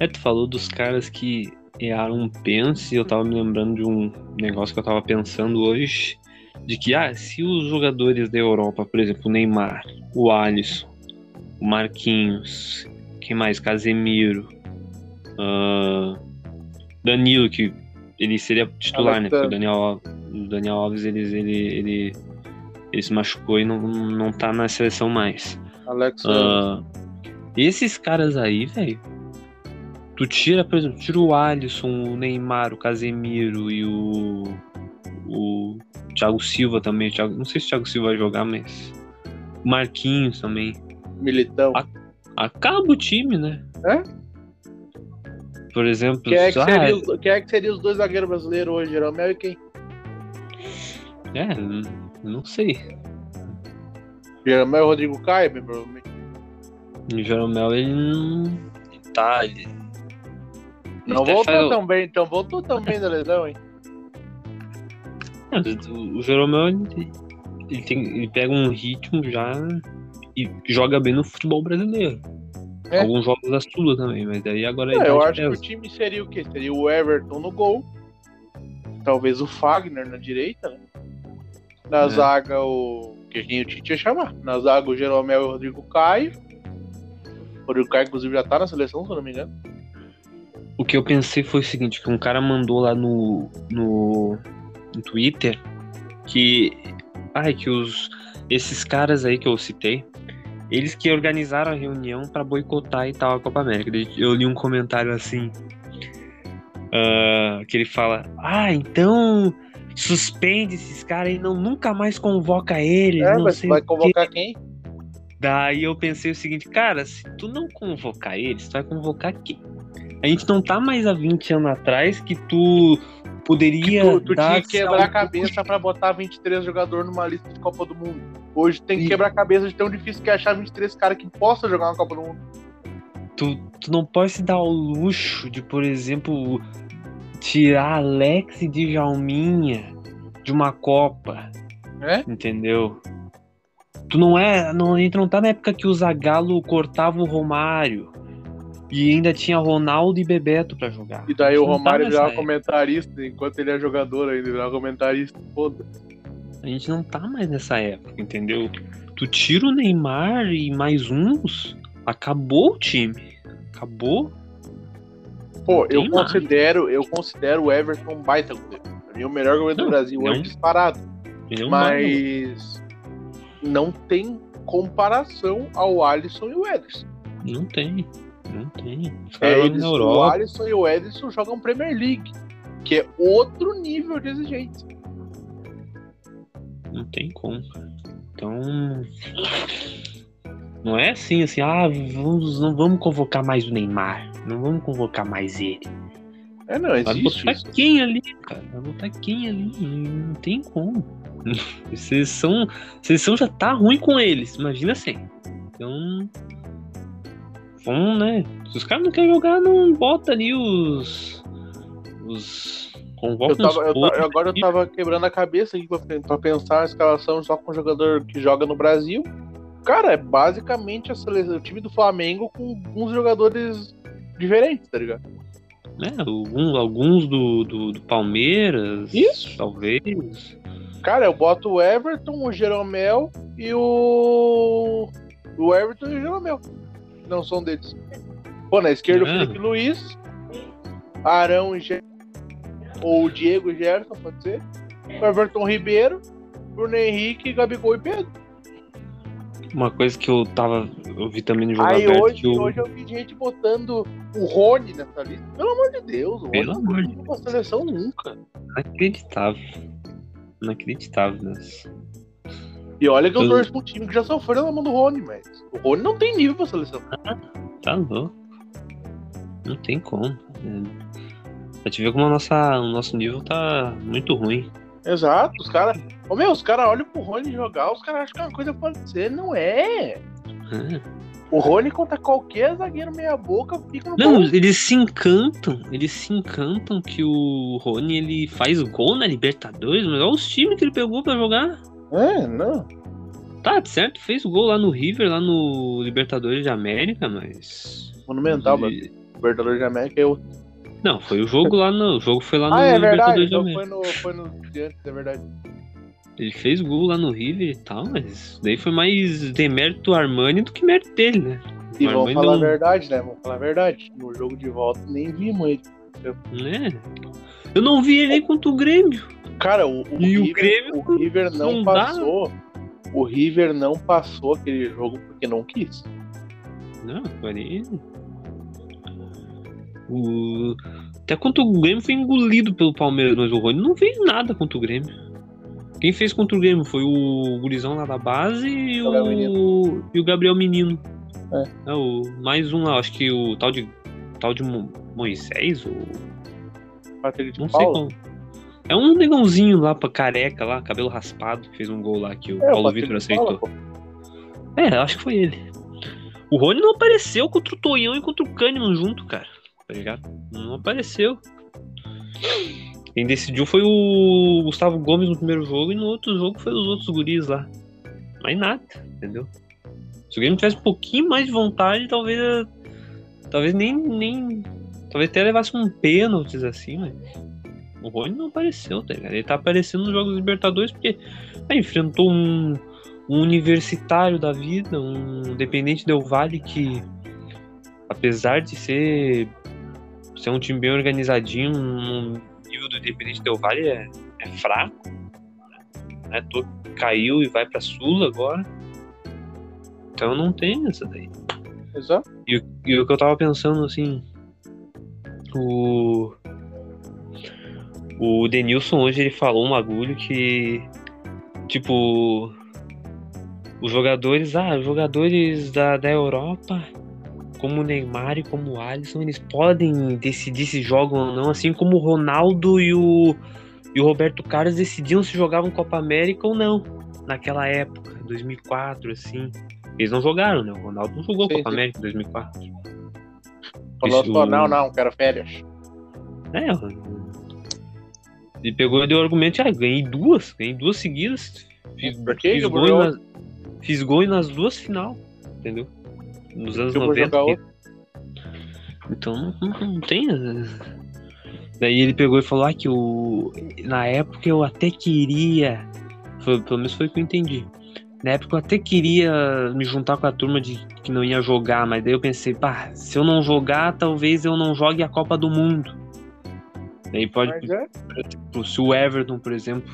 É, tu falou dos caras que erraram um pence, eu tava me lembrando de um negócio que eu tava pensando hoje, de que, ah, se os jogadores da Europa, por exemplo, o Neymar, o Alisson, o Marquinhos, quem mais? Casemiro, ah, Danilo, que ele seria titular, né? Porque o Daniel, o Daniel Alves, ele, ele, ele, ele se machucou e não, não tá na seleção mais. Alex, Ah, esses caras aí, velho. Tu tira, por exemplo, tira o Alisson, o Neymar, o Casemiro e o. O Thiago Silva também. Thiago- não sei se o Thiago Silva vai jogar, mas. O Marquinhos também. Militão. Ah, Acaba o time, né? É? Por exemplo, Quem é, que ah, seria os, quem é que seria os dois zagueiros brasileiros hoje, Jeromel e quem? É, não sei. Jeromel Rodrigo bem provavelmente. O Jeromel, ele não. Ele tá. Ele... Não até voltou tão bem, então voltou tão bem da lesão, hein? É, o- O Jeromel, ele, ele, tem, ele pega um ritmo já e joga bem no futebol brasileiro. É. Alguns jogos da Sula também, mas daí agora É, ele eu tá acho que o time seria o quê? Seria o Everton no gol. Talvez o Fagner na direita, né? Na É. zaga, o. Que a gente o Tite ia chamar. Na zaga, o Jeromel e o Rodrigo Caio. O Rodrigo Caio, inclusive, já tá na seleção, se eu não me engano. O que eu pensei foi o seguinte, que um cara mandou lá no, no, no Twitter que. Ai, que os. Esses caras aí que eu citei, eles que organizaram a reunião pra boicotar e tal a Copa América. Eu li um comentário assim. ah, que ele fala: Ah, então suspende esses caras e não nunca mais convoca eles. É, não mas sei vai o quê." convocar quem? Daí eu pensei o seguinte, cara, se tu não convocar eles, tu vai convocar quem? A gente não tá mais há 20 anos atrás que tu poderia Tu, tu dar tinha que quebrar a cabeça pra botar 23 jogadores numa lista de Copa do Mundo. Hoje tem que E- quebrar a cabeça de tão difícil que é achar 23 caras que possam jogar na Copa do Mundo. Tu, tu não pode se dar o luxo de, por exemplo, tirar Alex e Djalminha de uma Copa, É? entendeu? Tu não é. Não, a gente não tá na época que o Zagallo cortava o Romário. E ainda tinha Ronaldo e Bebeto pra jogar. E daí o tá Romário nessa virava época. comentarista, enquanto ele é jogador ainda, virava comentarista. Foda. A gente não tá mais nessa época, entendeu? Tu tira o Neymar e mais uns, acabou o time. Acabou. Pô, Não eu mais. considero, eu considero o Everton um baita goleiro. Pra mim, é o melhor goleiro do Não, Brasil não. disparado. É um baita. Mas não tem comparação ao Alisson e o Ederson. Não tem. Não tem. É, eles, o. Alisson e o Ederson jogam Premier League, que é outro nível de exigência. Não tem como. cara. Então. Não é assim, assim, ah, vamos, não vamos convocar mais o Neymar. Não vamos convocar mais ele. É, não, Vai existe botar isso. quem ali, cara? Vai botar quem ali? Não tem como. Seleção, seleção já tá ruim com eles, imagina sem. Então. Vamos, né? Se os caras não querem jogar, não bota ali os. Os. Convoca Eu tava, eu uns ta- poucos agora eu tava quebrando a cabeça aqui pra, pra pensar a escalação só com um jogador que joga no Brasil. Cara, é basicamente a seleção, o time do Flamengo com alguns jogadores diferentes, tá ligado? Né? Alguns, alguns do, do, do Palmeiras. Isso. Talvez. Cara, eu boto o Everton, o Jeromel e o. O Everton e o Jeromel. Não são deles. Pô, na esquerda É. o Felipe Luiz, Arão e Gerson. Ou o Diego e Gerson, pode ser. O Everton Ribeiro, Bruno Henrique, Gabigol e Pedro. Uma coisa que eu tava. Eu vi também no jogo Aí aberto hoje, que o. hoje eu vi gente botando o Rony nessa lista. Pelo amor de Deus, o Rony Pelo não amor de pra seleção nunca. Inacreditável. Inacreditável, né? E olha que eu Eu- torço um time que já sofreu na mão do Rony, mas o Rony não tem nível pra seleção. Tá louco. Não tem como. É. Pra te ver como a nossa, o nosso nível tá muito ruim. Exato, os caras. Ô meu, os caras olham pro Rony jogar, os caras acham que é uma coisa pode ser, não é. É. O Rony contra qualquer zagueiro meia boca fica no Não, gol. eles se encantam. Eles se encantam que o Rony ele faz gol na Libertadores, mas olha os times que ele pegou pra jogar. É, não. Tá, certo, fez gol lá no River, lá no Libertadores de América, mas. Monumental, mano. Ele- Libertadores de América eu. Não, foi o jogo lá no. O jogo foi lá no Ah, é verdade. Então foi no, foi no de antes, é verdade. Ele fez gol lá no River e tal, mas daí foi mais demérito do Armani do que mérito dele, né? E O vamos falar a não- verdade, né? Vamos falar a verdade. No jogo de volta nem vimos ele. Né? Eu não vi ele nem contra o Grêmio. Cara, o, o E o River, Grêmio o River não, não dá. passou. O River não passou aquele jogo porque não quis. Não, ali. O... Até contra o Grêmio foi engolido pelo Palmeiras, mas o Rony não fez nada contra o Grêmio. Quem fez contra o Grêmio foi o Gurizão lá da base e o, e o Gabriel Menino. É. É, o... Mais um lá, acho que o tal de, tal de Mo- Moisés, ou Patrick não sei qual. É um negãozinho lá pra careca lá, cabelo raspado, que fez um gol lá que o É, Paulo Vitor aceitou. É, acho que foi ele. O Rony não apareceu contra o Tonhão e contra o Kahneman junto, cara. Tá ligado? Não apareceu. Quem decidiu foi o Gustavo Gomes no primeiro jogo e no outro jogo foi os outros guris lá. Mais nada, entendeu? Se o Grêmio tivesse um pouquinho mais de vontade, talvez. Talvez nem. nem talvez até levasse um pênalti assim, mas. O Rony não apareceu, tá ligado? Ele tá aparecendo nos Jogos Libertadores porque ah, enfrentou um, um universitário da vida, um dependente Del Valle que, apesar de ser, ser um time bem organizadinho, um nível do Independente Del Valle é, é fraco. Né? Todo caiu e vai pra Sula agora. Então não tem essa daí. Exato. E, o- e o que eu tava pensando assim. O. O Denilson hoje ele falou um bagulho que. Tipo. Os jogadores. Ah, os jogadores da, da Europa. Como o Neymar e como o Alisson, eles podem decidir se jogam ou não, assim como o Ronaldo e o, e o Roberto Carlos decidiam se jogavam Copa América ou não. Naquela época, 2004, assim. Eles não jogaram, né? O Ronaldo não jogou Sim, Copa sim. América em 2004. Falou Isso- não, não, quero férias. É, ele pegou e deu o argumento, ah, ganhei duas, ganhei duas seguidas. Fiz, Por fiz, gol nas, fiz gol nas duas final, entendeu? Nos anos Eu vou 90. jogar que- outro. Então não, não tem. Daí ele pegou e falou ah, que o, na época eu até queria. Foi, pelo menos foi o que eu entendi. Na época eu até queria me juntar com a turma de que não ia jogar, mas daí eu pensei, pá, se eu não jogar, talvez eu não jogue a Copa do Mundo. Daí pode, Mas é, tipo, se o Everton, por exemplo,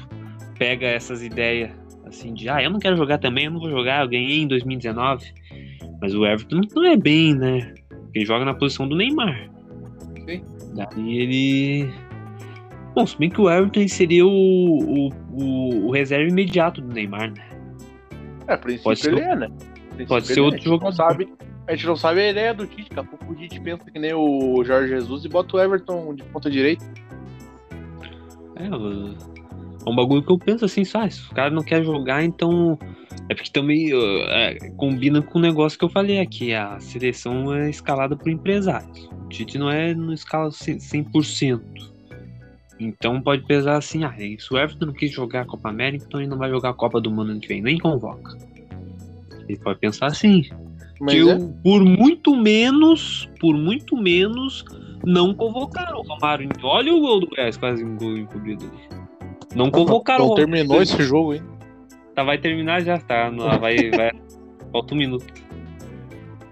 pega essas ideias assim de, ah, eu não quero jogar também, eu não vou jogar, eu ganhei em 2019. Mas o Everton não é bem, né? Ele joga na posição do Neymar. Sim. Daí ele. Bom, se bem que o Everton seria o, o, o, o reserva imediato do Neymar, né? é, princípio Pode ser ele é, né? Pode ser é. outro jogador. sabe- A gente não sabe a ideia do Tite. Daqui a pouco o Tite pensa que nem o Jorge Jesus e bota o Everton de ponta direita. É, o- é um bagulho que eu penso assim, sabe? Se o cara não quer jogar, então. É porque também é, combina com o negócio que eu falei aqui. A seleção é escalada por empresários. O Tite não é no escala 100%. 100%. Então pode pesar assim: ah, se o Everton não quis jogar a Copa América, então ele não vai jogar a Copa do Mundo ano que vem, nem convoca. Ele pode pensar assim: Mas que é. eu, por muito menos, por muito menos, não convocaram o Romário. Olha o gol do Goiás, quase um gol encobrido ali. Não convocaram. Não terminou esse jogo hein? Tá, vai terminar já, tá? Vai, vai, falta um minuto.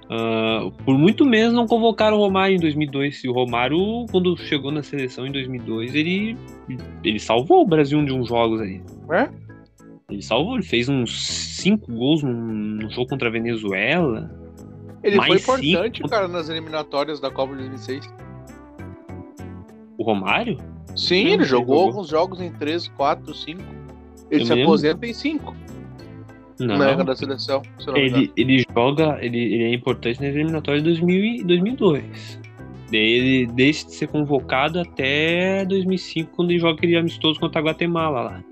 Uh, por muito menos não convocaram o Romário em 2002. E o Romário, quando chegou na seleção em 2002, ele, ele salvou o Brasil de uns jogos aí. É? Ele salvou, ele fez uns 5 gols num, num, jogo contra a Venezuela. Ele foi importante, cinco... cara, nas eliminatórias da Copa de 2006. O Romário? Sim, ele, ele jogou, jogou alguns jogos em 3, 4, 5. Ele Eu se aposenta em 5. Não. Na da seleção. ele, ele joga, ele, ele é importante nas eliminatórias de 2000 e 2002. Ele deixa de ser convocado até 2005, quando ele joga aquele amistoso contra a Guatemala lá.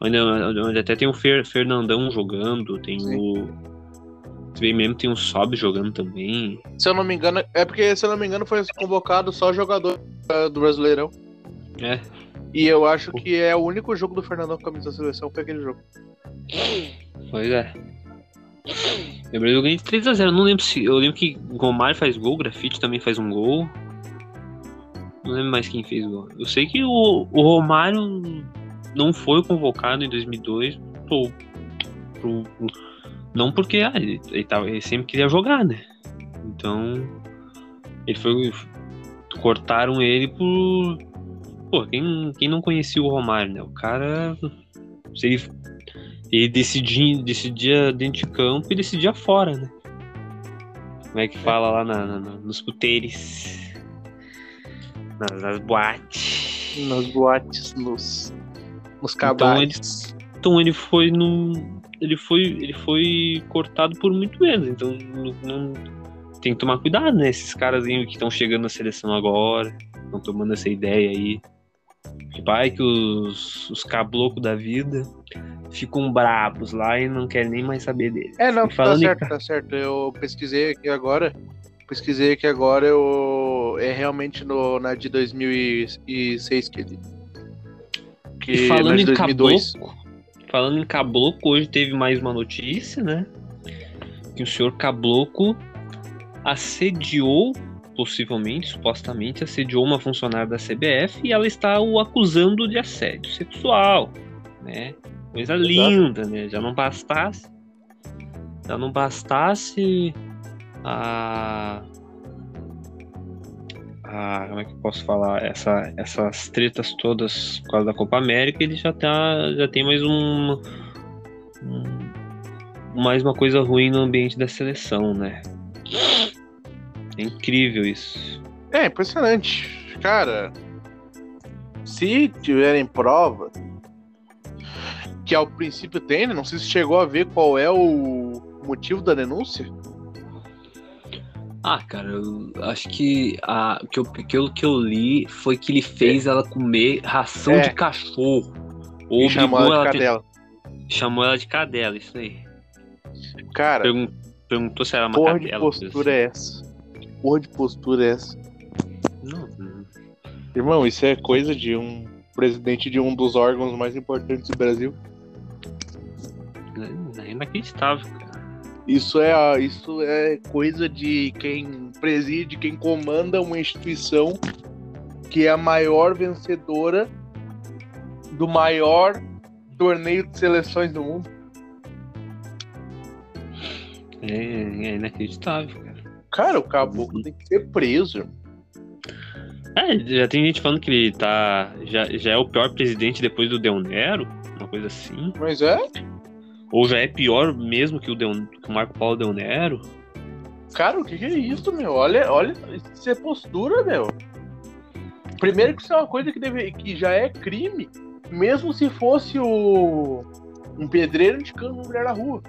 Onde, onde até tem o Fer, Fernandão jogando, tem Sim. o. Bem mesmo tem o Sob jogando também. Se eu não me engano, é porque, se eu não me engano, foi convocado só jogador do Brasileirão. É. E eu acho que é o único jogo do Fernandão com a camisa da seleção foi aquele jogo. Pois é. Lembrei eu ganhei 3x0. Não lembro se. Eu lembro que Gomar faz gol, Grafite também faz um gol. Não lembro mais quem fez gol. Eu sei que o, o Romário não foi convocado em 2002 pro, pro, não porque ah, ele, ele, tava, ele sempre queria jogar, né? Então ele foi cortaram ele por pô, quem, quem não conhecia o Romário, né? O cara se ele, ele decidia, decidia dentro de campo e decidia fora, né? Como é que fala lá na, na, nos puteiros, nas, nas boates. Nas boates, nos os cabares. Então ele, então ele foi no. Ele foi, ele foi cortado por muito menos. Então não, não tem que tomar cuidado, né? Esses caras que estão chegando na seleção agora, estão tomando essa ideia aí. Vai que os, os cablocos da vida ficam brabos lá e não querem nem mais saber deles. É, não, tá certo, tá certo. Eu pesquisei aqui agora. Pesquisei aqui agora, eu. É realmente no, na de 2006 que ele que falando em caboclo, falando em caboclo, hoje teve mais uma notícia, né? Que o senhor caboclo assediou, possivelmente, supostamente, assediou uma funcionária da CBF e ela está o acusando de assédio sexual, né? Coisa Exato. linda, né? Já não bastasse, já não bastasse a a, como é que eu posso falar, essa, essas tretas todas por causa da Copa América, ele já tá, já tem mais um, um mais uma coisa ruim no ambiente da seleção, né? É incrível isso. É impressionante, cara. Se tiverem prova que ao princípio tem, né? não sei se chegou a ver qual é o motivo da denúncia. Ah, cara, eu acho que a, que, eu, que, eu, que eu li foi que ele fez é. ela comer ração é. de cachorro. Ou chamou ela de ela cadela. Ter... Chamou ela de cadela, isso aí. Cara, Pergun perguntou se era uma cadela. De postura é essa? Porra de postura é essa? Não, não. Irmão, isso é coisa de um presidente de um dos órgãos mais importantes do Brasil. É inacreditável, cara. Isso é, isso é coisa de quem preside, quem comanda uma instituição que é a maior vencedora do maior torneio de seleções do mundo. É, é inacreditável, cara. O caboclo tem que ser preso. É, já tem gente falando que ele tá. Já, já é o pior presidente depois do Del Nero, uma coisa assim. Mas é? Ou já é pior mesmo que o, Del, que o Marco Paulo Del Nero? Cara, o que, que é isso, meu? Olha, olha, isso é postura, meu. Primeiro que isso é uma coisa que, deve, que já é crime, mesmo se fosse o um pedreiro indicando uma mulher na rua.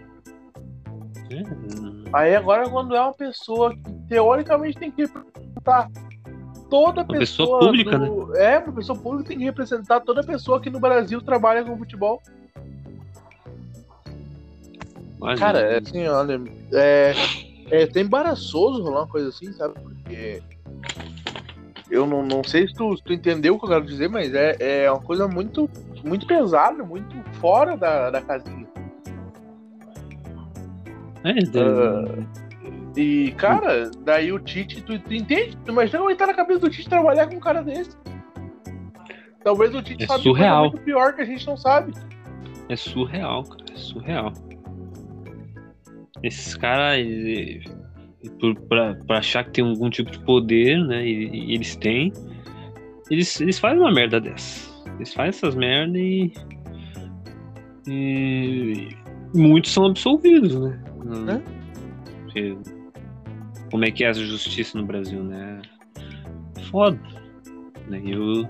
Hum. Aí agora quando é uma pessoa que teoricamente tem que representar toda uma pessoa, pessoa pública, do... né? É, uma pessoa pública tem que representar toda pessoa que no Brasil trabalha com futebol. Cara, é assim, olha, é, é até embaraçoso rolar uma coisa assim, sabe? Porque eu não, não sei se tu, se tu entendeu o que eu quero dizer, mas é, é uma coisa muito, muito pesada, muito fora da, da casinha. É, uh, E, cara, daí o Tite, tu, tu entende? Tu imagina tá na cabeça do Tite trabalhar com um cara desse? Talvez o Tite É sabe surreal. muito pior que a gente não sabe. É surreal, cara. É surreal. Esses caras, pra achar que tem algum tipo de poder, né? E, e eles têm. Eles, eles fazem uma merda dessa. Eles fazem essas merdas e. E. Muitos são absolvidos, né? É. Porque Como é que é a justiça no Brasil, né? Foda. Né? Eu...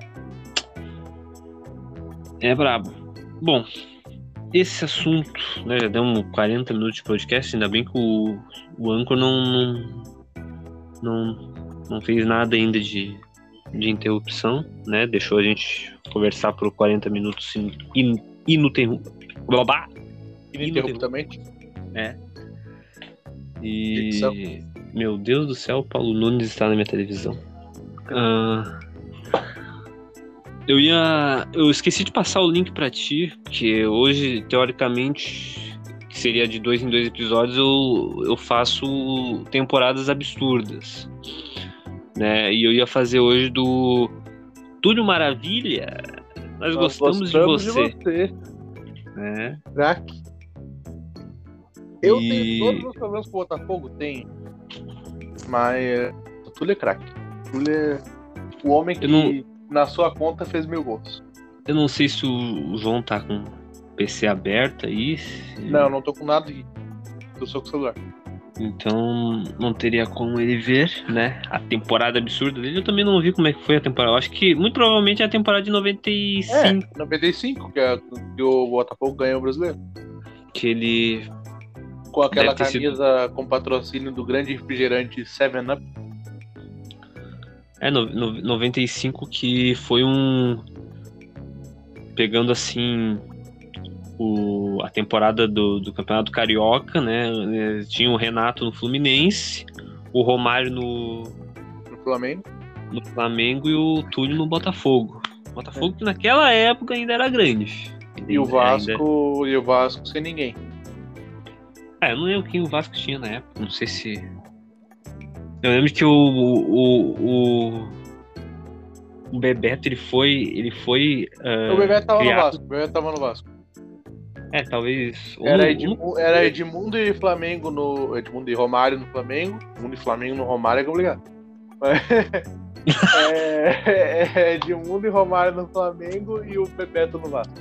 É brabo. Bom, esse assunto, né, já deu uns 40 minutos de podcast, ainda bem que o, o Anchor não, não, não, não fez nada ainda de, de interrupção, né? Deixou a gente conversar por 40 minutos in, in, Ininterruptamente. E. Meu Deus do céu, Paulo Nunes está na minha televisão. Ah, eu ia. Eu esqueci de passar o link pra ti, porque hoje, teoricamente, que seria de dois em dois episódios, eu, eu faço temporadas absurdas. Né? E eu ia fazer hoje do Túlio Maravilha. Nós, Nós gostamos, de você. você. né? Crack. Eu E- tenho todos os problemas com o Botafogo, tenho. Mas o Túlio é craque. Túlio é o homem que não- na sua conta fez mil gols. Eu não sei se o João tá com PC aberto aí. se- Não, não tô com nada aqui. Eu sou com o celular. Então não teria como ele ver, né? A temporada absurda dele. Eu também não vi como é que foi a temporada. Eu acho que muito provavelmente é a temporada de 95 É, 95, que, é, que o Botafogo ganhou o brasileiro. que ele. Com aquela Deve ter sido- camisa com patrocínio do grande refrigerante 7-Up. É, no, no- 95 que foi um. Pegando assim. O, a temporada do, do Campeonato Carioca, né? eh, Tinha o Renato no Fluminense, o Romário no, no Flamengo. no Flamengo e o Túlio no Botafogo. Botafogo que naquela época ainda era grande. E o Ainda- Vasco, e o Vasco sem ninguém. Ah, eu não lembro quem o Vasco tinha na época, não sei se. Eu lembro que o. O, o, o Bebeto ele foi. Ele foi. ah, o Bebeto tava criado- no Vasco. O Bebeto tava no Vasco. É, talvez. Era, Edmundo, era Edmundo e Flamengo no. Edmundo e Romário no Flamengo. Edmundo e Flamengo no Romário é complicado. é, é Edmundo e Romário no Flamengo e o Bebeto no Vasco.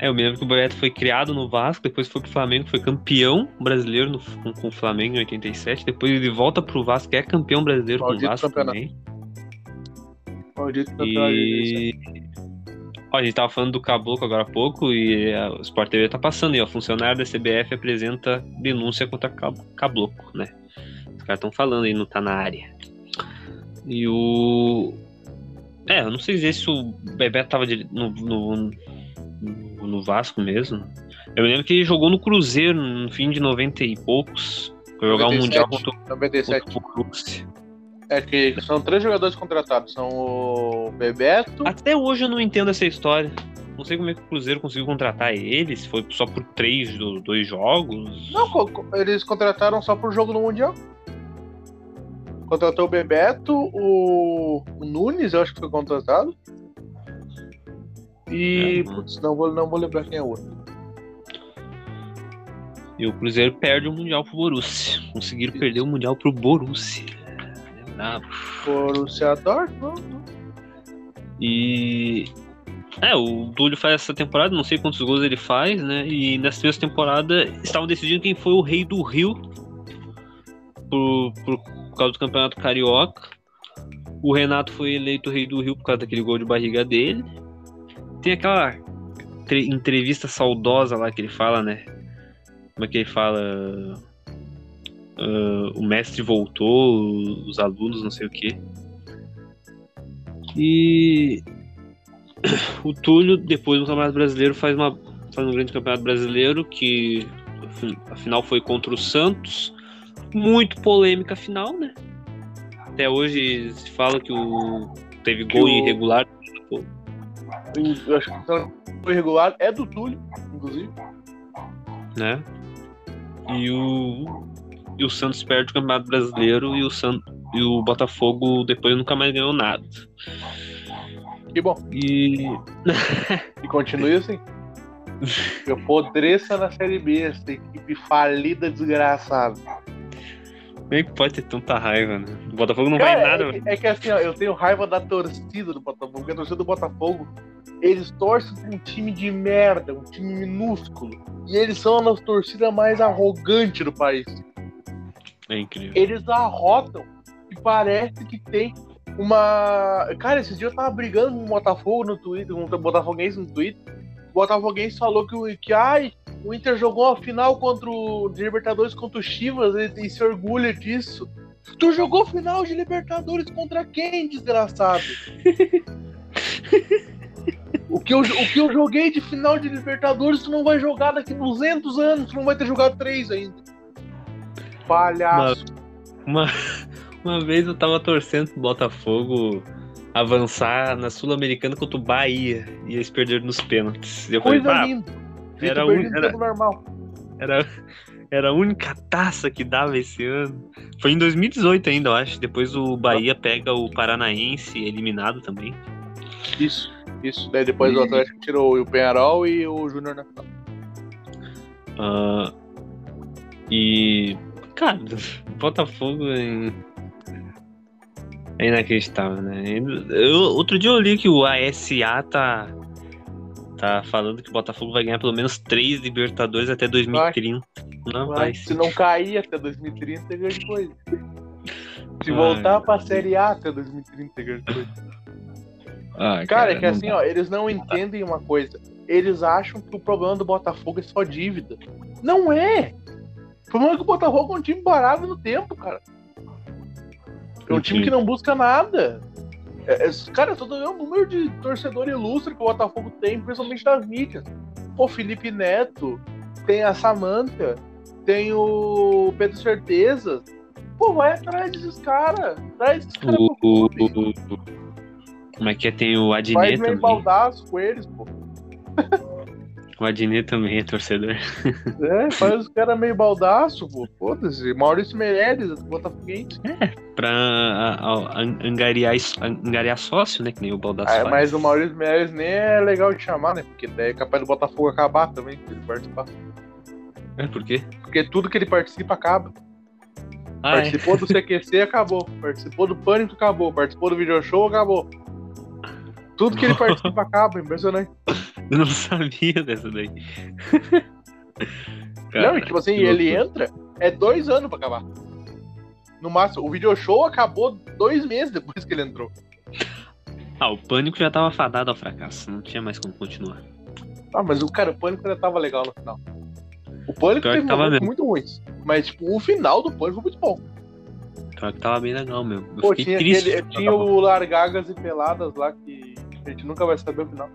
É, eu me lembro que o Bebeto foi criado no Vasco, depois foi pro Flamengo, foi campeão brasileiro no- com, com o Flamengo em 87, depois ele volta pro Vasco, é campeão brasileiro com o Maldito Vasco campeonato. também. Maldito campeonato. E. Ó, a gente tava falando do Caboclo agora há pouco e a, o Sport TV tá passando aí, ó. Funcionário da CBF apresenta denúncia contra Cab- Caboclo, né? Os caras estão falando aí, não tá na área. E o. É, eu não sei se o Bebeto tava de- no, no, no, Vasco mesmo. Eu me lembro que ele jogou no Cruzeiro no fim de 90 e poucos. Foi jogar um 97, Mundial contra, o- 97. contra o Borussia. É que são três jogadores contratados. São o Bebeto. Até hoje eu não entendo essa história. Não sei como é que o Cruzeiro conseguiu contratar ele, se foi só por três do, dois jogos. Não, eles contrataram só por jogo no Mundial. Contratou o Bebeto, o, o Nunes, eu acho que foi contratado. E. É, putz, não vou, não vou lembrar quem é o outro. E o Cruzeiro perde o Mundial pro Borussia. Conseguiram perder o Mundial pro Borussia. É brabo. Borussia Dortmund. E. É, o Túlio faz essa temporada, não sei quantos gols ele faz, né? E nessa mesma temporada estavam decidindo quem foi o rei do Rio por, por, por causa do Campeonato Carioca. O Renato foi eleito rei do Rio por causa daquele gol de barriga dele. Tem aquela tre- entrevista saudosa lá que ele fala, né? Como é que ele fala? Ah, o mestre voltou, os alunos, não sei o quê. E o Túlio, depois do Campeonato Brasileiro, faz, uma, faz um grande Campeonato Brasileiro que afin- afinal foi contra o Santos. Muito polêmica a final, né? Até hoje se fala que o teve gol o- irregular. Eu acho que o irregular é do Túlio, inclusive. né? E o e o Santos perde o Campeonato Brasileiro e o, San, e o Botafogo depois nunca mais ganhou nada. Que bom. E. e continue assim. Eu podreça na Série B, essa equipe falida, desgraçada. É que pode ter tanta raiva, né? O Botafogo não Cara, vai nada. É que, é que assim, ó, eu tenho raiva da torcida do Botafogo, porque a torcida do Botafogo, eles torcem pra um time de merda, um time minúsculo. E eles são a torcida mais arrogante do país. É incrível. Eles arrotam e parece que tem uma. Cara, esses dias eu tava brigando com o Botafogo no Twitter, um Botafoguense no Twitter. O Botafoguense falou que, o- que ai, o Inter jogou a final contra o de Libertadores contra o Chivas e, e se orgulha disso. Tu jogou final de Libertadores contra quem, desgraçado? o, que eu, o que eu joguei de final de Libertadores, tu não vai jogar daqui 200 anos, tu não vai ter jogado três ainda. Palhaço. Uma, uma vez eu tava torcendo pro Botafogo avançar na Sul-Americana contra o Bahia e eles perderam nos pênaltis. E eu falei, Coisa "Ah, linda. Era um- era- normal. era, era a única taça que dava esse ano. Foi em 2018 ainda, eu acho. Depois o Bahia pega o Paranaense eliminado também. Isso, isso. Daí depois o Atlético tirou o Penharol e o Júnior na final. Ah, e. Cara, Botafogo é, é inacreditável, né? Eu, outro dia eu li que o ASA tá. Tá falando que o Botafogo vai ganhar pelo menos três Libertadores até 2030. Não vai. Mas se não cair até 2030, é grande coisa. Se Ai, voltar pra Série A até 2030, é grande coisa. Ah, Cara, é que assim, dá. ó, eles não entendem uma coisa. Eles acham que o problema do Botafogo é só dívida. Não é! O problema é que o Botafogo é um time parado no tempo, cara. É um time que não busca nada. É, é, cara, eu tô dando o número de torcedor ilustre que o Botafogo tem, principalmente das mídias. Pô, Felipe Neto, tem a Samanta, tem o Pedro Certeza. Pô, vai atrás desses caras. Traz esses caras pro clube. como é que é? Tem o Adnet meio também. baldaço com eles, pô. O Adnet também é torcedor. É, faz os caras meio baldaço, pô. Foda-se. Maurício Meirelles, Botafoguense. Pra a- a- an- angariar, angariar sócio, né? Que nem o Baldaço Ah, faz. mas o Maurício Meirelles nem é legal de chamar, né? Porque daí é capaz do Botafogo acabar também, se ele participar. É, por quê? Porque tudo que ele participa acaba. Ah, é. Participou do CQC, acabou. Participou do Pânico, acabou. Participou do Video Show, acabou. Tudo que ele participa acaba, impressionante. Eu não sabia dessa daí. não, e tipo assim, ele entra, é dois anos pra acabar. No máximo, o Video Show acabou dois meses depois que ele entrou. Ah, o Pânico já tava fadado ao fracasso. Não tinha mais como continuar. Ah, mas o cara, o Pânico ainda tava legal no final. O Pânico Pior teve momentos mesmo. muito ruins. Mas, tipo, o final do Pânico foi muito bom. Claro que tava bem legal, meu. Eu Pô, fiquei tinha, aquele, que tinha o Largagas e Peladas lá que a gente nunca vai saber o final.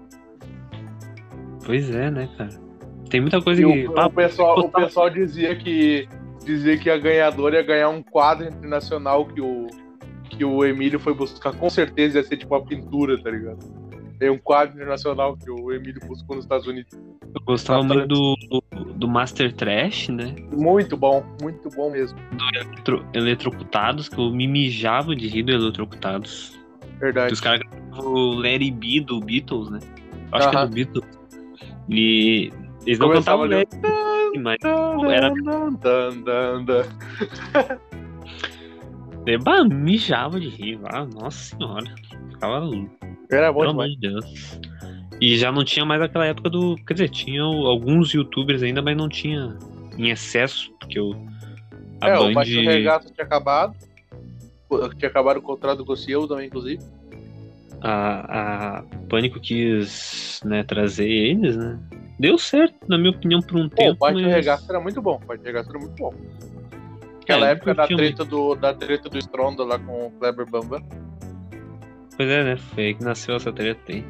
Pois é, né, cara? Tem muita coisa E que. o, o pessoal, o pessoal dizia que dizia que a ganhadora ia ganhar um quadro internacional que o, que o Emílio foi buscar. Com certeza ia ser tipo uma pintura, tá ligado? Tem um quadro internacional que o Emílio buscou nos Estados Unidos. Eu gostava muito do, do, do Master Trash, né? Muito bom, muito bom mesmo. Eletro- Eletrocutados, que eu me mijava de rir do Eletrocutados. Verdade. os caras o Let It Be do Beatles, né? Acho que é do Beatles. E eles não cantavam Let It Be, mas era- bah, mijava de rir. Ah, nossa senhora. Ficava louco. Era bom Pelo amor demais. de Deus. E já não tinha mais aquela época do. Quer dizer, tinha alguns youtubers ainda, mas não tinha em excesso, porque o. A É, o Band. Baixo Regato tinha acabado. Tinha acabado o contrato com o Cielo também, inclusive. A, a Pânico quis né, trazer eles, né? Deu certo, na minha opinião, por um Pô, o tempo. Baixo mas... Regato era muito bom. O Baixo Regato era muito bom. Aquela É, época da treta, do, da treta do Stronda lá com o Kleber Bamba. Pois é, né? Foi aí que nasceu essa treta aí.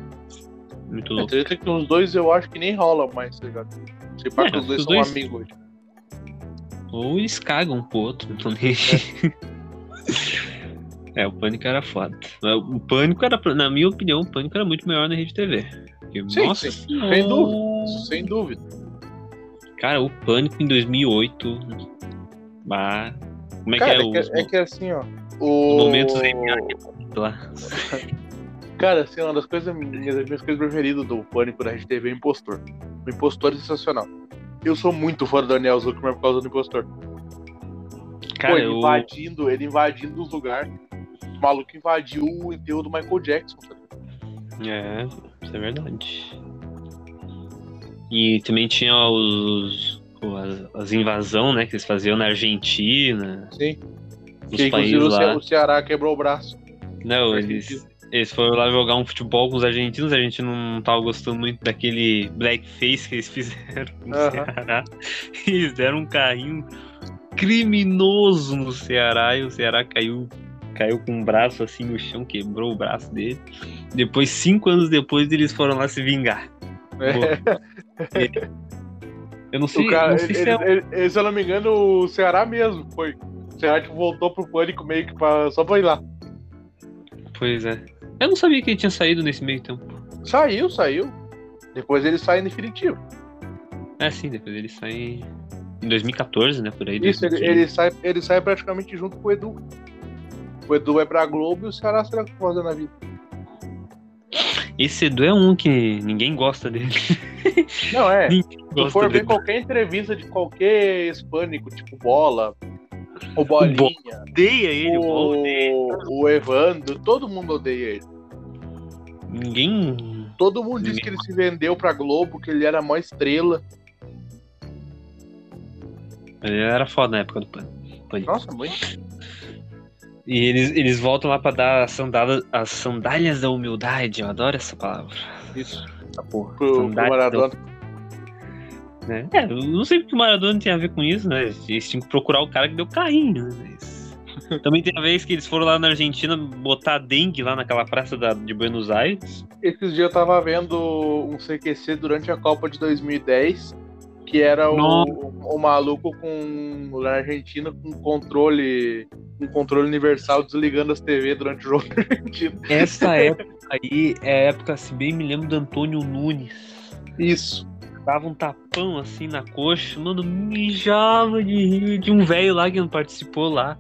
Muito A louco. treta que os dois eu acho que nem rola mais, tá ligado? Se pá, É, que os dois são dois- amigos hoje. Ou eles cagam um pro outro, não tô nem. É, o Pânico era foda. Mas O Pânico era, na minha opinião, o Pânico era muito melhor na Rede TV. Porque, Sim, nossa sim, senhora. sem dúvida. Sem dúvida. Cara, o Pânico em 2008. Mas, como é Cara, que é, é, os, que, é que assim, ó. os O... momentos em lá? Cara, assim, uma das coisas, minhas, das minhas coisas preferidas do Pânico da Rede TV é o Impostor. O Impostor é sensacional. Eu sou muito fã do Daniel Zuckerman por causa do Impostor. Cara, Pô, ele eu... invadindo, ele invadindo os lugares. O maluco invadiu o enterro do Michael Jackson. tá? É, isso é verdade. E também tinha os. As, as invasão, né? Que eles faziam na Argentina, Sim. nos Que inclusive países lá. o Ceará quebrou o braço. Não, eles, eles foram lá jogar um futebol com os argentinos, a gente não tava gostando muito daquele blackface que eles fizeram no Aham. Ceará. Eles deram um carrinho criminoso no Ceará e o Ceará caiu, caiu com o braço assim no chão, quebrou o braço dele. Depois, cinco anos depois, eles foram lá se vingar. É. Eu não sei, O cara, não sei ele, se é ele- ele- se eu não me engano, o Ceará mesmo foi. O Ceará tipo, voltou pro Pânico meio que pra, só pra ir lá. Pois é. Eu não sabia que ele tinha saído nesse meio tempo. Saiu, saiu. Depois ele sai em definitivo. É, sim, depois ele sai em 2014, né? Por aí. Isso, ele, 2015. ele sai, ele sai praticamente junto com o Edu. O Edu vai pra Globo e o Ceará será que fazer na vida. Esse Edu é um que ninguém gosta dele. Não, é. Se for ver qualquer entrevista de qualquer hispânico, tipo Bola, o Bolinha, Odeia ele, o, o Evandro, todo mundo odeia ele. Ninguém. Todo mundo diz que ele se vendeu pra Globo, que ele era a maior estrela. Ele era foda na época do Pânico. Nossa, muito. E eles, eles voltam lá pra dar as sandálias, as sandálias da humildade. Eu adoro essa palavra. Isso. Essa porra. Pro, Maradona. da- né? É, eu não sei porque o Maradona tem a ver com isso, né? Eles tinham que procurar o cara que deu carrinho, né? Mas- Também tem a vez que eles foram lá na Argentina botar dengue lá naquela praça da, de Buenos Aires. Esses dias eu tava vendo um CQC durante a Copa de 2010, que era o, o maluco com na Argentina com controle um controle universal desligando as TV durante o jogo da Argentina. Essa época aí é a época, se bem me lembro, do Antônio Nunes. Isso. Dava um tapão assim na coxa, mano, mijava de rir de um velho lá que não participou lá.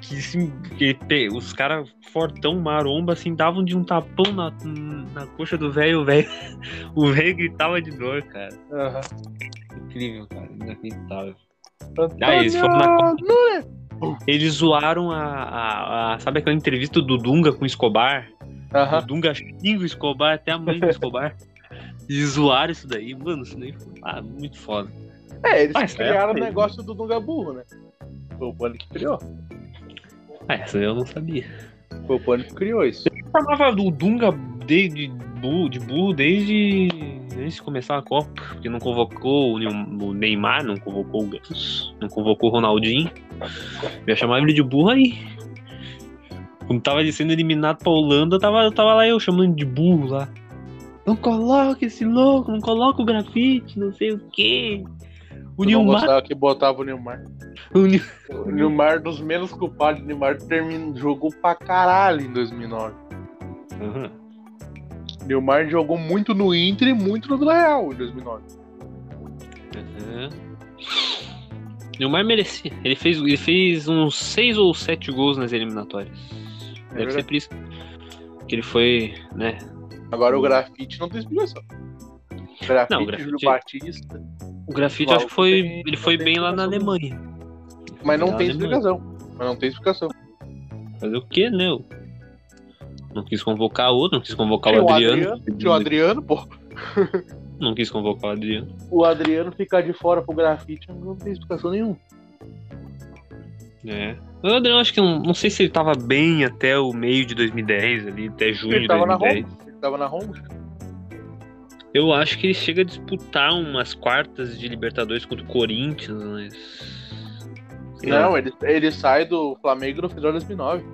Que, assim, que pe- os caras fortão, maromba, assim, davam de um tapão na, na coxa do velho, o velho. O velho gritava de dor, cara. Aham. Incrível, cara, inacreditável. Ah, eles foram na Antônio Eles zoaram a, a- a- Sabe aquela entrevista do Dunga com o Escobar? O Dunga xinga o Escobar, até a mãe do Escobar. E zoaram isso daí, mano, isso daí foi ah, muito foda. É, eles essa criaram o aí. negócio do Dunga Burro, né? Foi o Pânico que criou. Ah, essa eu não sabia. Foi o Pânico que criou isso. chamava do Dunga de, de, burro, de burro desde começar a Copa, porque não convocou o Ney- o Neymar, não convocou o não convocou o Ronaldinho. Eu chamava ele de burro aí. Quando tava sendo eliminado pra Holanda, tava, tava lá eu chamando de burro lá. Não coloca esse louco, não coloca o grafite, não sei o quê. O Eu não Nilmar. que botava o Neymar. O Nil- O Neymar, dos menos culpados, o Neymar terminou, jogou pra caralho em 2009. Aham. O Neymar jogou muito no Inter e muito no Real em 2009. Uhum. Neymar merecia. Ele fez, ele fez uns 6 ou 7 gols nas eliminatórias. É Deve ser verdade. por isso que ele foi, né? Agora o grafite não tem explicação. Grafite, Não, o grafite- Júlio Batista. O grafite acho que foi. Tem- ele foi bem lá na. Alemanha. Mas não Na tem Alemanha. explicação. Mas não tem explicação. Fazer o quê, né? Eu Não quis convocar outro, não quis convocar o o Adriano. Adriano, tinha o Adriano, pô. Não quis convocar o Adriano. O Adriano ficar de fora pro grafite não tem explicação nenhuma. É. O Adriano acho que não, não sei se ele tava bem até o meio de 2010, ali, até junho Ele de tava na 2010. Roma. Ele tava na Roma. Eu acho que ele chega a disputar umas quartas de Libertadores contra o Corinthians, mas. sei lá. Não, ele, ele sai do Flamengo no final de 2009.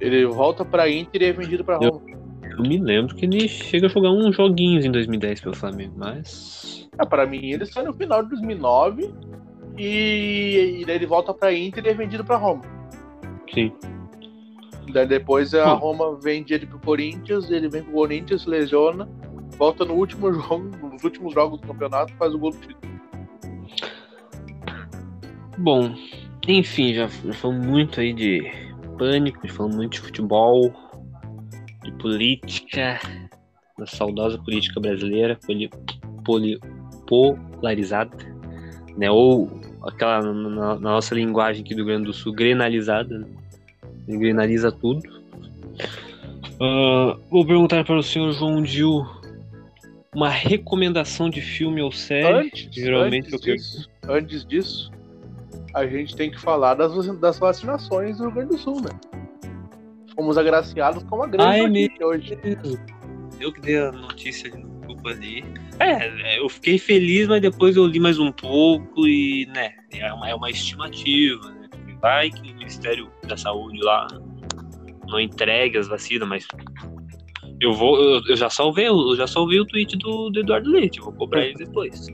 Ele volta pra Inter e é vendido pra Eu- Roma. Eu me lembro que ele chega a jogar uns joguinhos em 2010 pelo Flamengo, mas. Ah, pra mim, ele sai no final de 2009 e, e daí ele volta pra Inter e é vendido pra Roma. Sim. Daí depois a. Roma vende ele pro Corinthians, ele vem pro Corinthians, lesiona, volta no último jogo, nos últimos jogos do campeonato, faz o gol do título. Bom, Enfim, já, já falamos muito aí de pânico, já falamos muito de futebol, de política, da saudosa política brasileira, poli, poli, polarizada, né? Ou aquela na, na, nossa linguagem aqui do Rio Grande do Sul, grenalizada, né? grenaliza tudo. Uh, vou perguntar para o senhor João Dil uma recomendação de filme ou série. Antes, Geralmente antes, disso, antes disso, a gente tem que falar das, das vacinações do Rio Grande do Sul, né? Fomos agraciados com uma grande ah, é notícia hoje. Eu que dei a notícia no grupo ali. É, eu fiquei feliz, mas depois eu li mais um pouco e, né, é uma, é uma estimativa, né? Vai que o Ministério da Saúde lá não entregue as vacinas, mas eu vou, eu, eu já salvei, eu já salvei o tweet do, do Eduardo Leite, vou cobrar ele depois.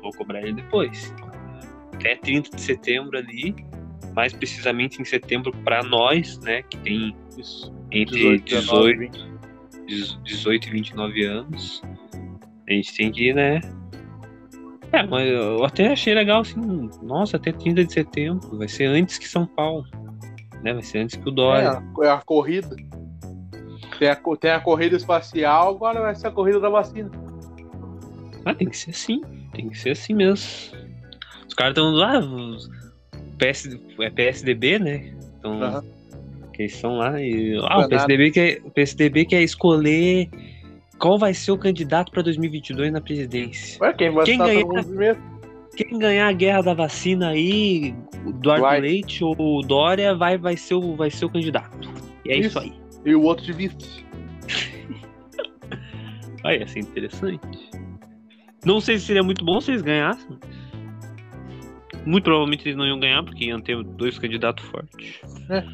Vou cobrar ele depois. Até 30 de setembro ali, mais precisamente em setembro para nós, né, que tem Isso. entre 18, 18, 18 e 29 anos. A gente tem que, né, é, mas eu até achei legal assim, nossa, até 30 de setembro, vai ser antes que São Paulo. Né? Vai ser antes que o Dória. É, é a corrida. Tem a, tem a corrida espacial, agora vai ser a corrida da vacina. Ah, tem que ser assim. Tem que ser assim mesmo. Os caras estão lá. PS, é PSDB, né? Então. Uhum. Que eles estão lá e. Ah, o PSDB, quer, o PSDB quer escolher qual vai ser o candidato para 2022 na presidência. Ué, quem vai quem ganhar, quem ganhar a guerra da vacina aí, Eduardo. Leite ou Dória vai, vai, ser o, vai ser o candidato. E é isso, isso aí. E o outro de vice. Vai, ia ser interessante. Não sei se seria muito bom se eles ganhassem. Muito provavelmente eles não iam ganhar, porque iam ter dois candidatos fortes. É.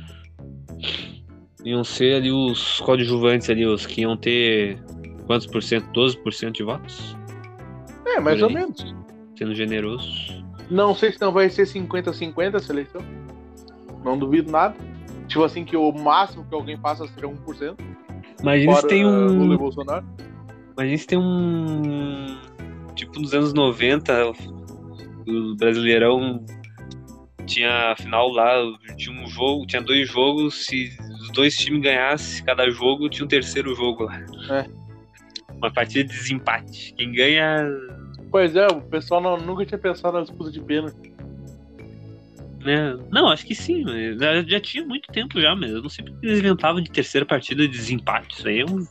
Iam ser ali os coadjuvantes ali, os que iam ter quantos por cento? 12% de votos? É, mais ou menos. Sendo generoso. Não sei se não vai ser 50-50 essa eleição. Não duvido nada. Tipo assim, que o máximo que alguém passa seja 1%. Imagina se tem um. Lula Bolsonaro. Imagina se tem um. Tipo, nos anos 90, o Brasileirão tinha final lá, tinha um jogo, tinha dois jogos, se os dois times ganhassem cada jogo, tinha um terceiro jogo lá. É. Uma partida de desempate. Quem ganha. Pois é, o pessoal não, nunca tinha pensado na disputa de pênalti. É, não, acho que sim, mas já, já, tinha muito tempo já, mas eu não sei porque eles inventavam de terceira partida de desempate. Isso aí é um. um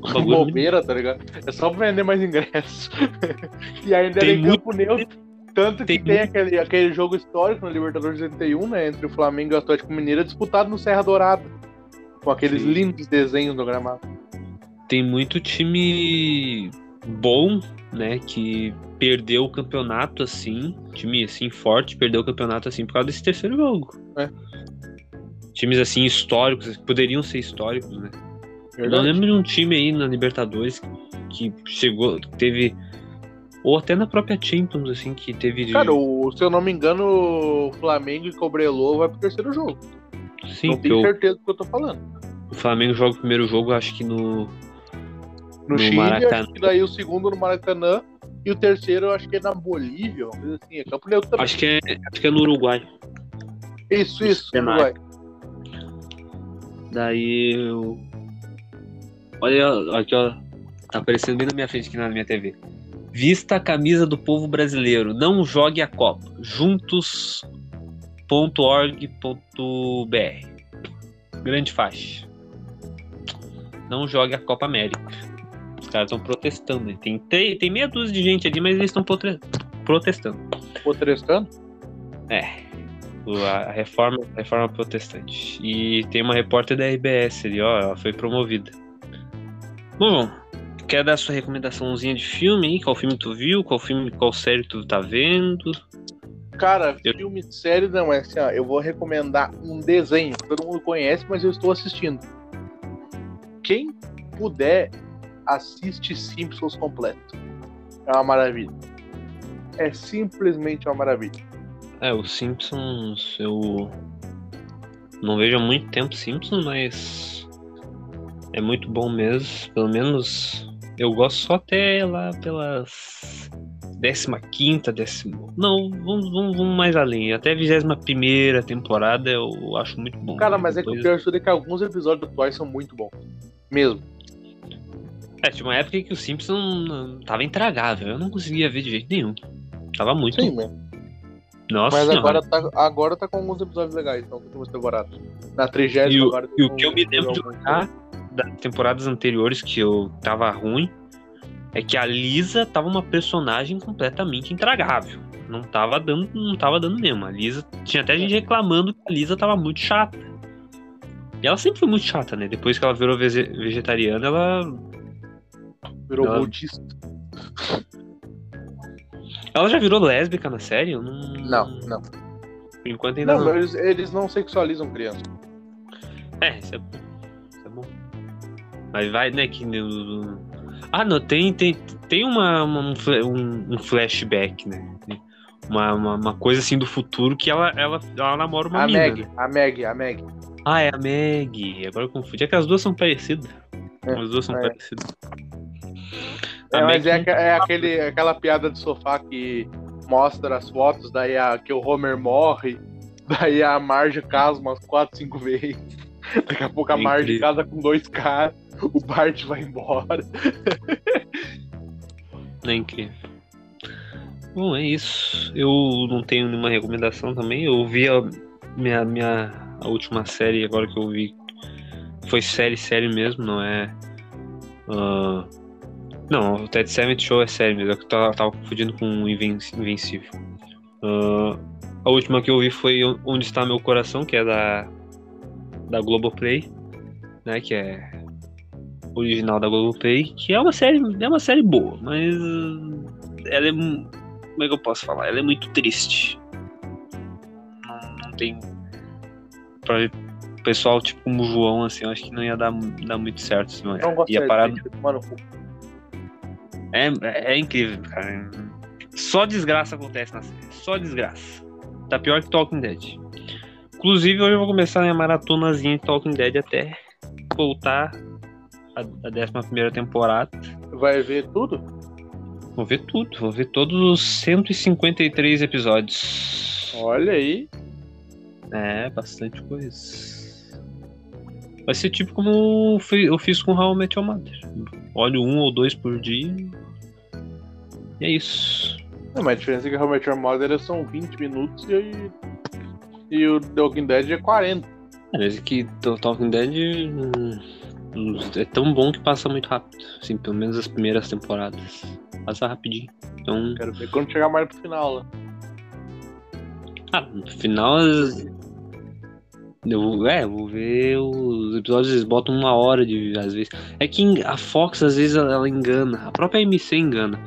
bagulho bobeira, muito... tá ligado? É só pra vender mais ingressos. e ainda tem era em muito... campo neutro. Tanto que tem, tem aquele, aquele jogo histórico no Libertadores 81, né? Entre o Flamengo e o Atlético Mineiro, disputado no Serra Dourada. Com aqueles sim. lindos desenhos no gramado tem muito time bom, né, que perdeu o campeonato assim, time assim forte, perdeu o campeonato assim por causa desse terceiro jogo. É. Times assim históricos, poderiam ser históricos, né? Verdade. Eu lembro de um time aí na Libertadores que chegou, teve ou até na própria Champions assim que teve Cara, o, se eu não me engano, o Flamengo e Cobrelô vai pro terceiro jogo. Sim, não tenho eu... certeza do que eu tô falando. O Flamengo joga o primeiro jogo, acho que no no, no Chile, Maracanã. daí o segundo no Maracanã e o terceiro acho que é na Bolívia, uma coisa assim, é Campo Neutro também. Acho que é, acho que é no Uruguai. Isso, isso, no Uruguai. Daí eu... Olha, aqui ó, tá aparecendo bem na minha frente aqui na minha TV. Vista a camisa do povo brasileiro, não jogue a Copa. Juntos.org.br Grande faixa. Não jogue a Copa América caras estão protestando. Tem, tem, tem meia dúzia de gente ali, mas eles estão protestando. Protestando? É. A reforma, a reforma protestante. E tem uma repórter da RBS ali, ó. Ela foi promovida. Bom, quer dar sua recomendaçãozinha de filme aí? Qual filme tu viu? Qual filme, qual série tu tá vendo? Cara, eu... filme série não, é assim, ó, eu vou recomendar um desenho que todo mundo conhece, mas eu estou assistindo. Quem puder assiste Simpsons completo. É uma maravilha. É simplesmente uma maravilha. É, o Simpsons eu não vejo há muito tempo Simpsons, mas é muito bom mesmo. Pelo menos eu gosto só até lá pelas décima quinta, décimo. Não, vamos, vamos, vamos mais além. Até a vigésima primeira temporada eu acho muito bom. Cara, mas Depois... é que o pior é que alguns episódios atuais são muito bons. Mesmo. É, tinha uma época que o Simpson tava intragável. Eu não conseguia ver de jeito nenhum. Tava muito. Sim, mano. Nossa, Mas agora tá, agora tá com alguns episódios legais, então, últimas temporadas. Na trigésima e o, agora. E o que eu me lembro de jogar das temporadas anteriores que eu tava ruim é que a Lisa tava uma personagem completamente intragável. Não tava dando, não tava dando mesmo. A Lisa tinha até gente reclamando que a Lisa tava muito chata. E ela sempre foi muito chata, né? Depois que ela virou vegetariana, ela virou ela... budista. Ela já virou lésbica na série? Eu não... não, não. Por enquanto ainda não. não. Eles, eles não sexualizam criança. É, isso é, isso é bom. Mas vai, né, que... Ah, não, tem, tem, tem uma, uma um, um, flashback, né? Uma, uma, uma, coisa assim do futuro que ela, ela, ela namora uma a mina. Meg, né? A Meg, a Meg. Ah, é a Meg. Agora eu confundi. É que as duas são parecidas. É, as duas são é. parecidas. É, mas é, é, aquele, aquela piada de sofá que mostra as fotos, daí a, que o Homer morre, daí a Marge casa umas 4, 5 vezes. Daqui a pouco a Marge casa com dois caras, o Bart vai embora. É incrível. Bom, é isso. Eu não tenho nenhuma recomendação também. Eu vi a minha, minha a última série agora que eu vi. Foi série, série mesmo, não é. Uh, não, o Ted Seventh Show é sério mesmo, é que eu tava, tava confundindo com o Invencível. Uh, a última que eu vi foi Onde Está Meu Coração, que é da, da Globoplay, né, que é original da Globoplay, que é uma série, é uma série boa, mas ela é, como é que eu posso falar? Ela é muito triste. Não, não tem para pessoal tipo como o João assim, eu acho que não ia dar, dar muito certo, não é? Não ia parar mano, é, é incrível, cara. Só desgraça acontece na série. Só desgraça. Tá pior que Talking Dead. Inclusive, hoje eu vou começar a minha maratonazinha de Talking Dead até voltar a, a 11 temporada. Vai ver tudo? Vou ver tudo. Vou ver todos os 153 episódios. Olha aí. É, bastante coisa. Vai ser tipo como eu fiz com How I Met Your Mother. Olho um ou dois por dia e é isso. Não, mas a diferença é que How I Met Your Mother são 20 minutos e, e o The Walking Dead é 40. Parece é, que The Walking Dead hum, é tão bom que passa muito rápido. Assim, pelo menos as primeiras temporadas. Passa rapidinho. Então... Quero ver quando chegar mais pro final lá. Ah, no final. Eu, é, vou ver os episódios, eles botam uma hora de às vezes. É que a Fox às vezes ela, ela engana, a própria MC engana.